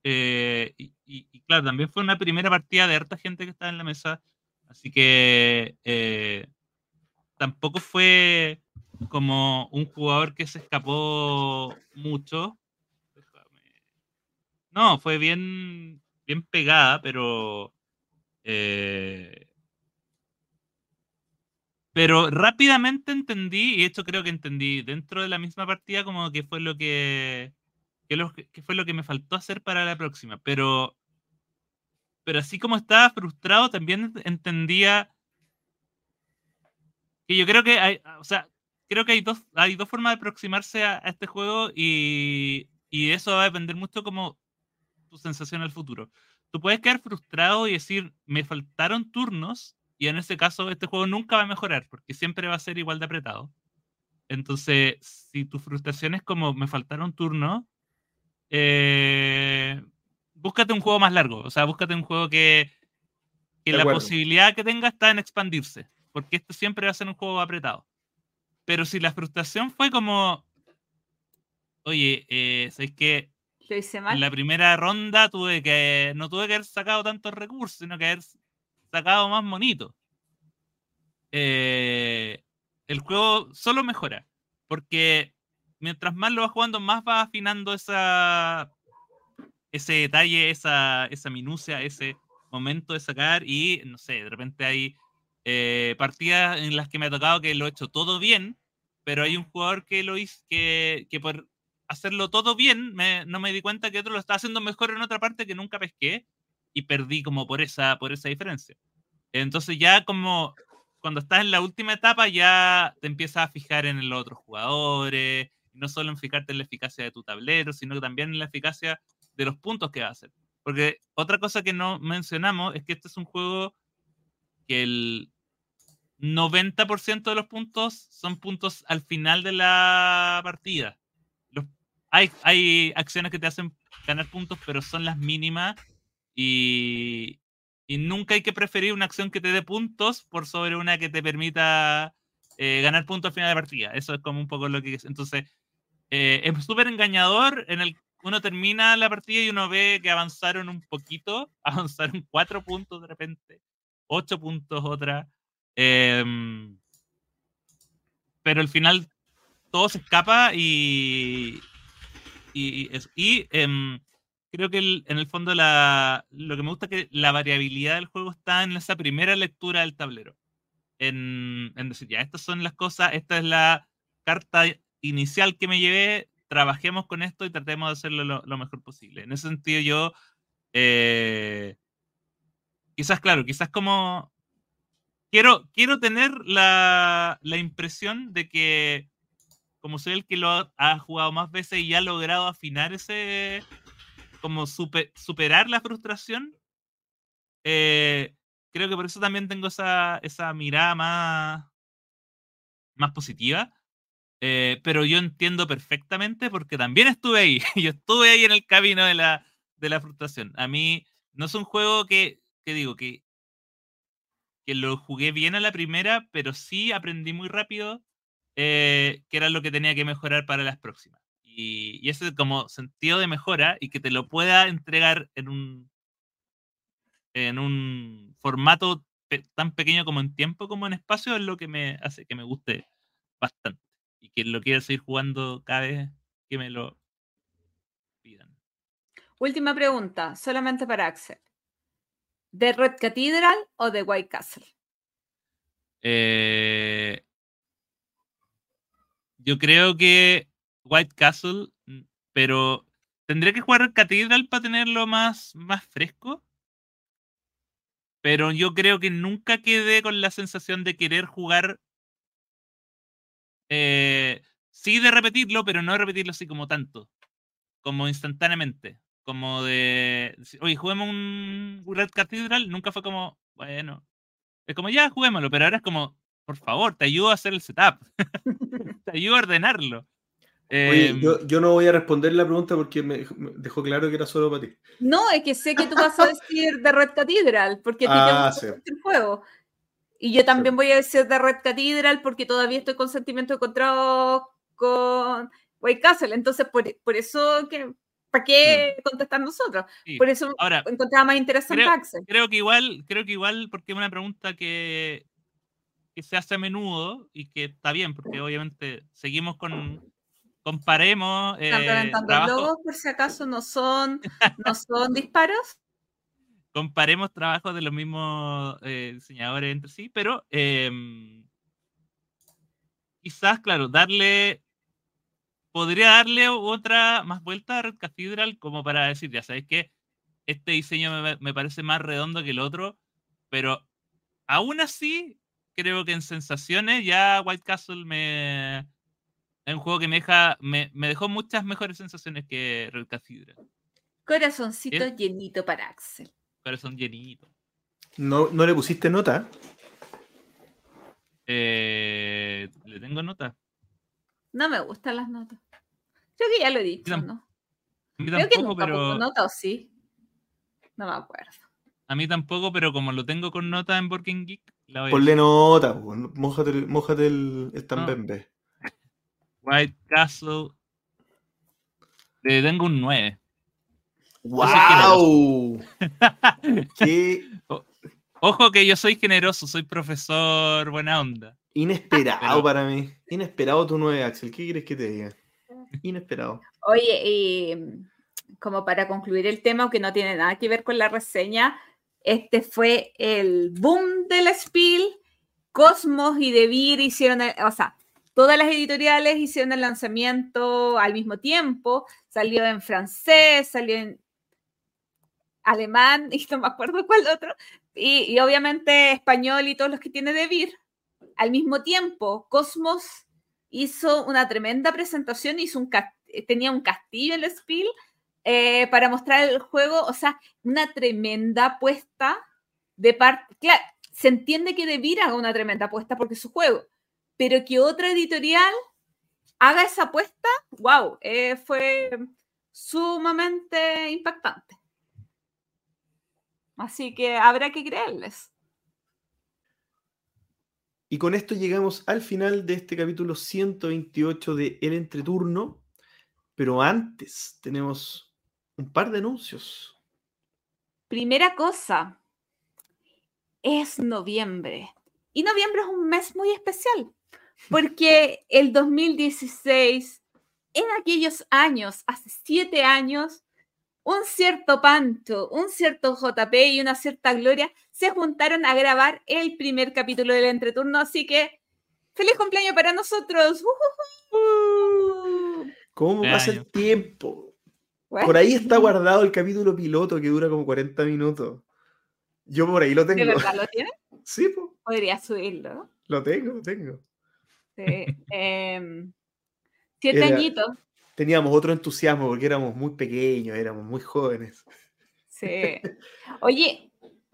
Y, y, claro, también fue una primera partida de harta gente que estaba en la mesa. Así que tampoco fue como un jugador que se escapó mucho. No, fue bien, bien pegada, pero. Eh, pero rápidamente entendí, y esto creo que entendí dentro de la misma partida, como que fue lo que, que, fue lo que me faltó hacer para la próxima. Pero, pero así como estaba frustrado, también entendía que yo creo que hay, o sea, creo que hay dos, hay dos formas de aproximarse a, este juego y, y, eso va a depender mucho como tu sensación al futuro. Tú puedes quedar frustrado y decir, me faltaron turnos y en ese caso este juego nunca va a mejorar porque siempre va a ser igual de apretado. Entonces, si tu frustración es como me faltaron turnos, eh, búscate un juego más largo. O sea, búscate un juego que, que la posibilidad que tenga está en expandirse. Porque esto siempre va a ser un juego apretado. Pero si la frustración fue como, oye, eh, ¿sabes qué? Lo hice mal. En la primera ronda tuve que, no tuve que haber sacado tantos recursos, sino que haber sacado más monito. Eh, el juego solo mejora. Porque mientras más lo vas jugando, más vas afinando esa, ese detalle, esa, esa minucia, ese momento de sacar. Y no sé, de repente hay eh, partidas en las que me ha tocado que lo he hecho todo bien, pero hay un jugador que lo hizo, que, que por hacerlo todo bien, me- no me di cuenta que otro lo estaba haciendo mejor en otra parte que nunca pesqué y perdí como por esa, por esa diferencia. Entonces ya como cuando estás en la última etapa ya te empiezas a fijar en los otros jugadores, no solo en fijarte en la eficacia de tu tablero, sino también en la eficacia de los puntos que va a hacer. Porque otra cosa que no mencionamos es que este es un juego que el 90% de los puntos son puntos al final de la partida. Los- hay, hay acciones que te hacen ganar puntos, pero son las mínimas y, y nunca hay que preferir una acción que te dé puntos por sobre una que te permita eh, ganar puntos al final de partida. Eso es como un poco lo que es. Entonces, eh, es súper engañador en el uno termina la partida y uno ve que avanzaron un poquito, [laughs] avanzaron cuatro puntos de repente, ocho puntos otra. em, pero al final todo se escapa y, y, y y, em, creo que el- en el fondo la, lo que me gusta es que la variabilidad del juego está en esa primera lectura del tablero. En, decir, ya, estas son las cosas, esta es la carta inicial que me llevé, trabajemos con esto y tratemos de hacerlo lo, lo mejor posible. En ese sentido yo, eh, quizás, claro, quizás como... Quiero, quiero tener la, la impresión de que como soy el que lo ha, ha jugado más veces y ha logrado afinar ese, como super- superar la frustración, eh, creo que por eso también tengo esa, esa mirada más, más positiva. Eh, pero yo entiendo perfectamente porque también estuve ahí. [laughs] Yo estuve ahí en el camino de la, de la frustración. A mí no es un juego que, que digo que, que lo jugué bien a la primera, pero sí aprendí muy rápido eh, que era lo que tenía que mejorar para las próximas. Y, y ese como sentido de mejora y que te lo pueda entregar en un, en un formato pe- tan pequeño como en tiempo como en espacio es lo que me hace que me guste bastante y que lo quiera seguir jugando cada vez que me lo pidan. Última pregunta, solamente para Axel. ¿De Red Cathedral o de White Castle? Eh, yo creo que White Castle, mm, pero tendré que jugar Cathedral para tenerlo más, más fresco. Pero yo creo que nunca quedé con la sensación de querer jugar. eh, sí, de repetirlo, pero no repetirlo así como tanto. Como instantáneamente. Como de. Oye, juguemos un Red Cathedral. Nunca fue como. Bueno. Es como ya, juguémoslo. Pero ahora es como. Por favor, te ayudo a hacer el setup. [laughs] te ayudo a ordenarlo. Oye, Em, yo, yo no voy a responder la pregunta porque me me dejó claro que era solo para ti. No, es que sé que tú vas a decir de Red Cathedral, porque Ah, te sí. gusta mucho el juego. Y yo también voy a decir de Red Cathedral porque todavía estoy con sentimientos encontrados con White Castle. Entonces, por, por eso, que, ¿para qué contestar nosotros? sí. Por eso Ahora, encontraba más interesante creo- Axel. creo que igual, creo que igual, porque es una pregunta que, que se hace a menudo y que está bien, porque obviamente seguimos con comparemos Están eh, trabajo- logos, por si acaso no son, no [laughs] son disparos. comparemos trabajos de los mismos eh, diseñadores entre sí, pero em, quizás, claro, darle, podría darle otra más vuelta a Red Cathedral como para decir, ya sabes que este diseño me, me parece más redondo que el otro, pero aún así, creo que en sensaciones ya White Castle me... Es un juego que me deja, me, me dejó muchas mejores sensaciones que Red Cathedral. Corazoncito ¿Eh? llenito para Axel. Corazón llenito. ¿No, no le pusiste nota? Eh, ¿Le tengo nota? No me gustan las notas. Creo que ya lo he dicho, Tam- ¿no? A mí Creo que tampoco, nunca pongo pero. nota o sí. No me acuerdo. A mí tampoco, pero como lo tengo con nota en Working Geek, la voy a Ponle nota, po, mójate, el- mójate el, el tambembe. White Castle. Le tengo un 9. ¡Wow! [laughs] ¡Qué Ojo que yo soy generoso, soy profesor buena onda. inesperado Pero- para mí! Inesperado tu 9, Axel. ¿Qué quieres que te diga? Inesperado. Oye, y como para concluir el tema, aunque no tiene nada que ver con la reseña, este fue el boom del Spiel. Cosmos y Devir hicieron, el- o sea, todas las editoriales hicieron el lanzamiento al mismo tiempo. Salió en francés, salió en alemán, [laughs] y no me acuerdo cuál otro. Y, obviamente español y todos los que tiene Devir. Al mismo tiempo, Cosmos hizo una tremenda presentación, hizo un tenía un castillo en el Spiel eh, para mostrar el juego, o sea, una tremenda apuesta de parte, claro, se entiende que Devir haga una tremenda apuesta porque es su juego, pero que otra editorial haga esa apuesta, wow, eh, fue sumamente impactante. Así que habrá que creerles. Y con esto llegamos al final de este capítulo 128 de El Entreturno. Pero antes tenemos un par de anuncios. Primera cosa, es noviembre. Y noviembre es un mes muy especial, porque el 2016, en aquellos años, hace siete años, un cierto Pancho, un cierto JP y una cierta Gloria se juntaron a grabar el primer capítulo del entreturno, así que feliz cumpleaños para nosotros. ¡Ujujujú! ¿Cómo pasa el tiempo? Bueno, Por ahí está guardado el capítulo piloto que dura como 40 minutos. Yo por ahí lo ¿De tengo. verdad lo tiene? [laughs] Sí, po, Podría subirlo. ¿no? lo tengo, lo tengo. Sí. [laughs] em, siete Era- añitos. Teníamos otro entusiasmo porque éramos muy pequeños, éramos muy jóvenes. Sí. [laughs] Oye,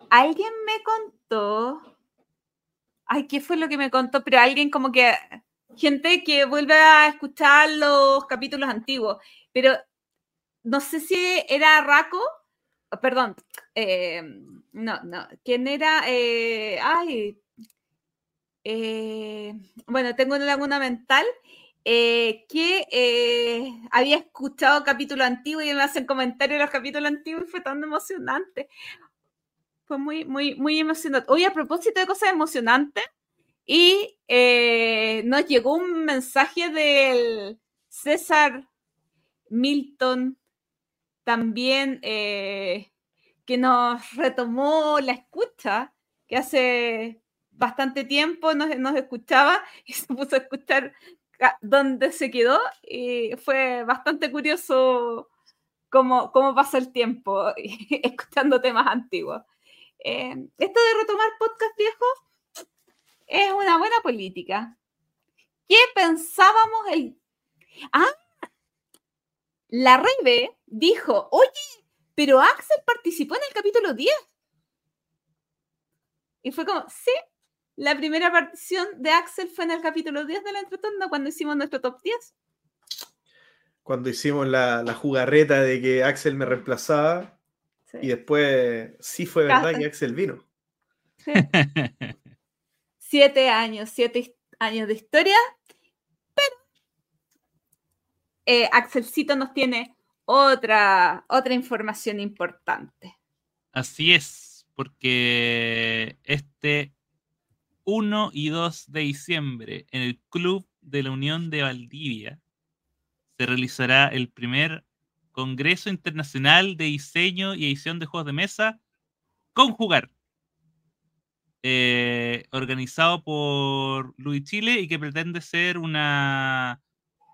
alguien me contó. Ay, ¿qué fue lo que me contó? Pero alguien como que. Gente que vuelve a escuchar los capítulos antiguos. Pero no sé si era Raco. Perdón. eh, no, no. ¿Quién era? Eh, ay. Eh, bueno, tengo una laguna mental. eh, que eh, había escuchado capítulos antiguos y me hacen comentarios de los capítulos antiguos y fue tan emocionante. Fue muy, muy, muy emocionante. Oye, a propósito de cosas emocionantes, y nos llegó un mensaje del César Milton, también que nos retomó la escucha, que hace bastante tiempo nos, escuchaba [laughs] y se puso a escuchar donde se quedó y fue bastante curioso cómo, cómo pasa el tiempo [laughs] escuchando temas antiguos. Eh, esto de retomar podcast viejos es una buena política. ¿Qué pensábamos el... Ah, la Rey dijo, oye, pero Axel participó en el capítulo 10. Y fue como, sí, la primera partición de Axel fue en el capítulo 10 de la entreturno cuando hicimos nuestro top 10. Cuando hicimos la, la jugarreta de que Axel me reemplazaba Sí, y después sí fue verdad que Axel vino. sí. [laughs] Siete años, siete años de historia, pero eh, Axelcito nos tiene otra, otra información importante. Así es, porque este 1 y 2 de diciembre en el Club de la Unión de Valdivia. Se realizará el primer Congreso Internacional de Diseño y Edición de Juegos de Mesa con Jugar, eh, organizado por Luis Chile y que pretende ser una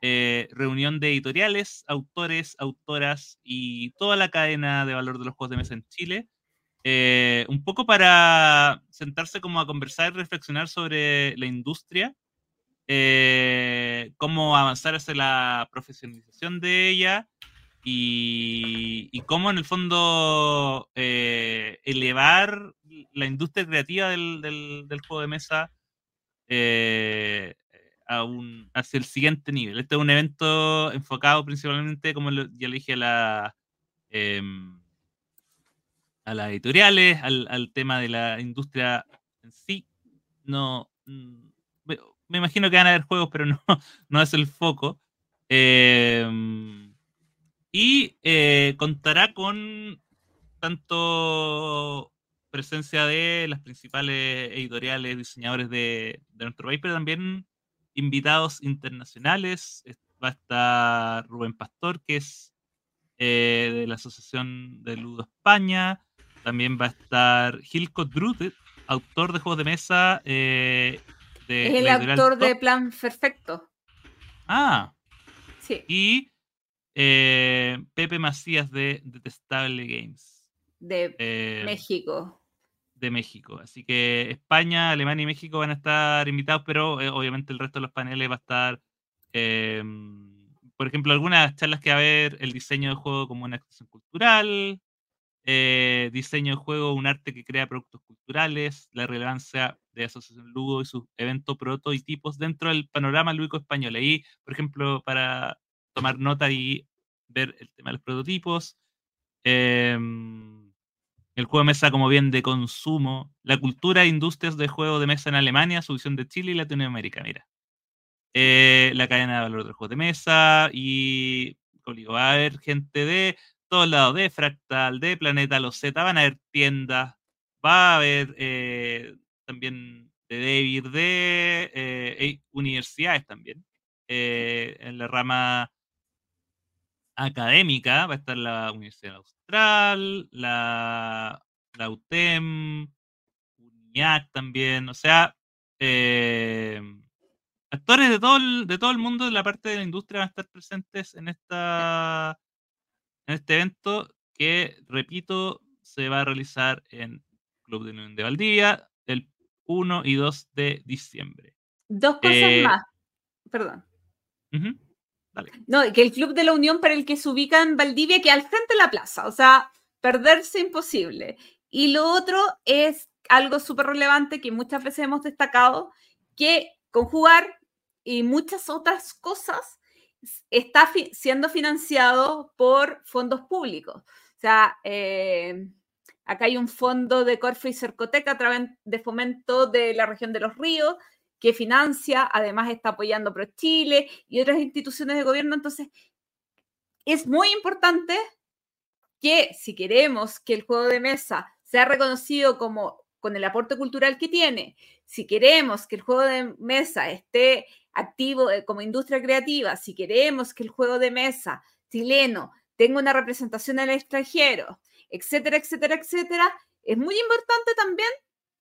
eh, reunión de editoriales, autores, autoras y toda la cadena de valor de los juegos de mesa en Chile eh, un poco para sentarse como a conversar y reflexionar sobre la industria, eh, cómo avanzar hacia la profesionalización de ella y, y cómo en el fondo eh, elevar la industria creativa del, del- del juego de mesa eh, a un, hacia el siguiente nivel. Este es un evento enfocado principalmente, como ya le dije, a, la, em, a las editoriales, al, al, tema de la industria en sí. No, mm, me imagino que van a haber juegos, pero no, [laughs] no es el foco. Em, y eh, contará con tanto presencia de las principales editoriales, diseñadores de, nuestro país, pero también invitados internacionales. Va a estar Rubén Pastor, que es eh, de la Asociación de Ludo España. También va a estar Hilco Drutet, autor de juegos de mesa. Eh, de es el autor de Plan Perfecto. Ah. Sí. Y eh, Pepe Macías de Detestable Games. De México de México. Así que España, Alemania y México van a estar invitados, pero eh, obviamente el resto de los paneles va a estar, em, por ejemplo, algunas charlas que va a haber el diseño de juego como una expresión cultural, eh, diseño de juego, un arte que crea productos culturales, la relevancia de Asociación Lugo y sus eventos prototipos dentro del panorama lúdico español. Ahí, por ejemplo, para tomar nota y ver el tema de los prototipos. Eh, el juego de mesa como bien de consumo, la cultura e industrias de juego de mesa en Alemania, su visión de Chile y Latinoamérica, mira. Eh, la cadena de valor del juego de mesa y, haber gente de todos lados, de Fractal, de Planeta Los Z, van a haber tiendas, va a haber eh, también de David, de eh, universidades también, en la rama académica, va a estar la Universidad Austral, la, la UTEM, UNIAC también, o sea, eh, actores de todo, de todo el mundo de la parte de la industria van a estar presentes en, esta, en este evento que, repito, se va a realizar en Club de Unión de Valdivia el 1 y 2 de diciembre. Dos cosas eh, más. Perdón. No, que el Club de la Unión para el que se ubica en Valdivia, que al frente de la plaza, o sea, perderse imposible. Y lo otro es algo súper relevante que muchas veces hemos destacado, que conjugar y muchas otras cosas está siendo financiado por fondos públicos. O sea, eh, acá hay un fondo de Corfo y Cercoteca a través de fomento de la región de los ríos, que financia, además está apoyando Pro Chile y otras instituciones de gobierno. Entonces, es muy importante que si queremos que el juego de mesa sea reconocido como con el aporte cultural que tiene, si queremos que el juego de mesa esté activo eh, como industria creativa, si queremos que el juego de mesa chileno tenga una representación en el extranjero, etcétera, etcétera, etcétera, es muy importante también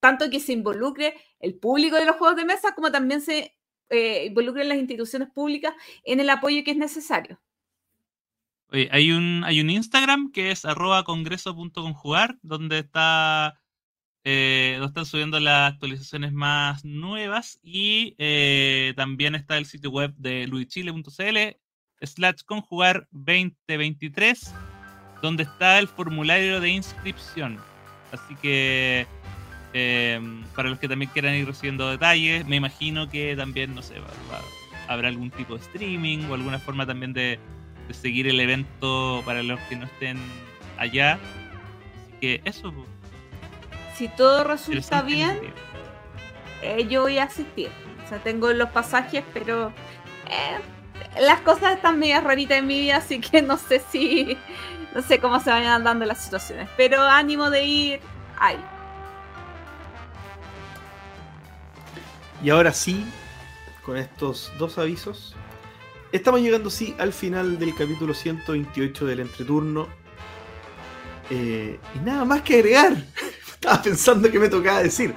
tanto que se involucre el público de los juegos de mesa como también se eh, involucren las instituciones públicas en el apoyo que es necesario. Oye, hay un, hay un Instagram que es arroba congreso.conjugar, donde está eh, están subiendo las actualizaciones más nuevas y eh, también está el sitio web de luichile.cl slash conjugar 2023 donde está el formulario de inscripción así que Em, para los que también quieran ir recibiendo detalles, me imagino que también, no sé, habrá algún tipo de streaming o alguna forma también de, seguir el evento para los que no estén allá. Así que eso. Si todo resulta bien, eh, yo voy a asistir. O sea, tengo los pasajes, pero eh, las cosas están medio raritas en mi vida, así que no sé si, no sé cómo se vayan dando las situaciones. Pero ánimo de ir, hay. Y ahora sí, con estos dos avisos, estamos llegando sí al final del capítulo 128 del entreturno. Eh, y nada más que agregar. Estaba pensando que me tocaba decir.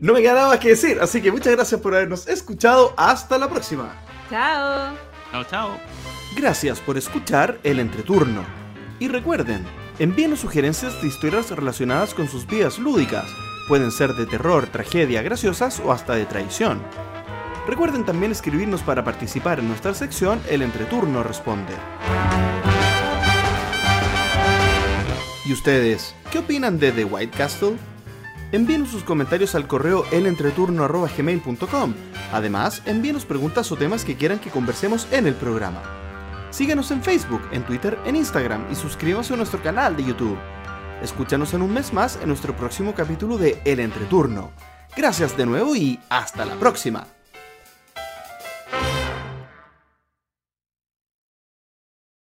No me queda nada más que decir, así que muchas gracias por habernos escuchado. Hasta la próxima. Chao. Chao, chao. Gracias por escuchar el entreturno. Y recuerden, envíenos sugerencias de historias relacionadas con sus vidas lúdicas Pueden ser de terror, tragedia, graciosas o hasta de traición. Recuerden también escribirnos para participar en nuestra sección El Entreturno Responde. ¿Y ustedes, qué opinan de The White Castle? Envíenos sus comentarios al correo elentreturno.gmail.com. Además, envíenos preguntas o temas que quieran que conversemos en el programa. Síguenos en Facebook, en Twitter, en Instagram y suscríbase a nuestro canal de YouTube. Escúchanos en un mes más en nuestro próximo capítulo de El Entreturno. Gracias de nuevo y hasta la próxima.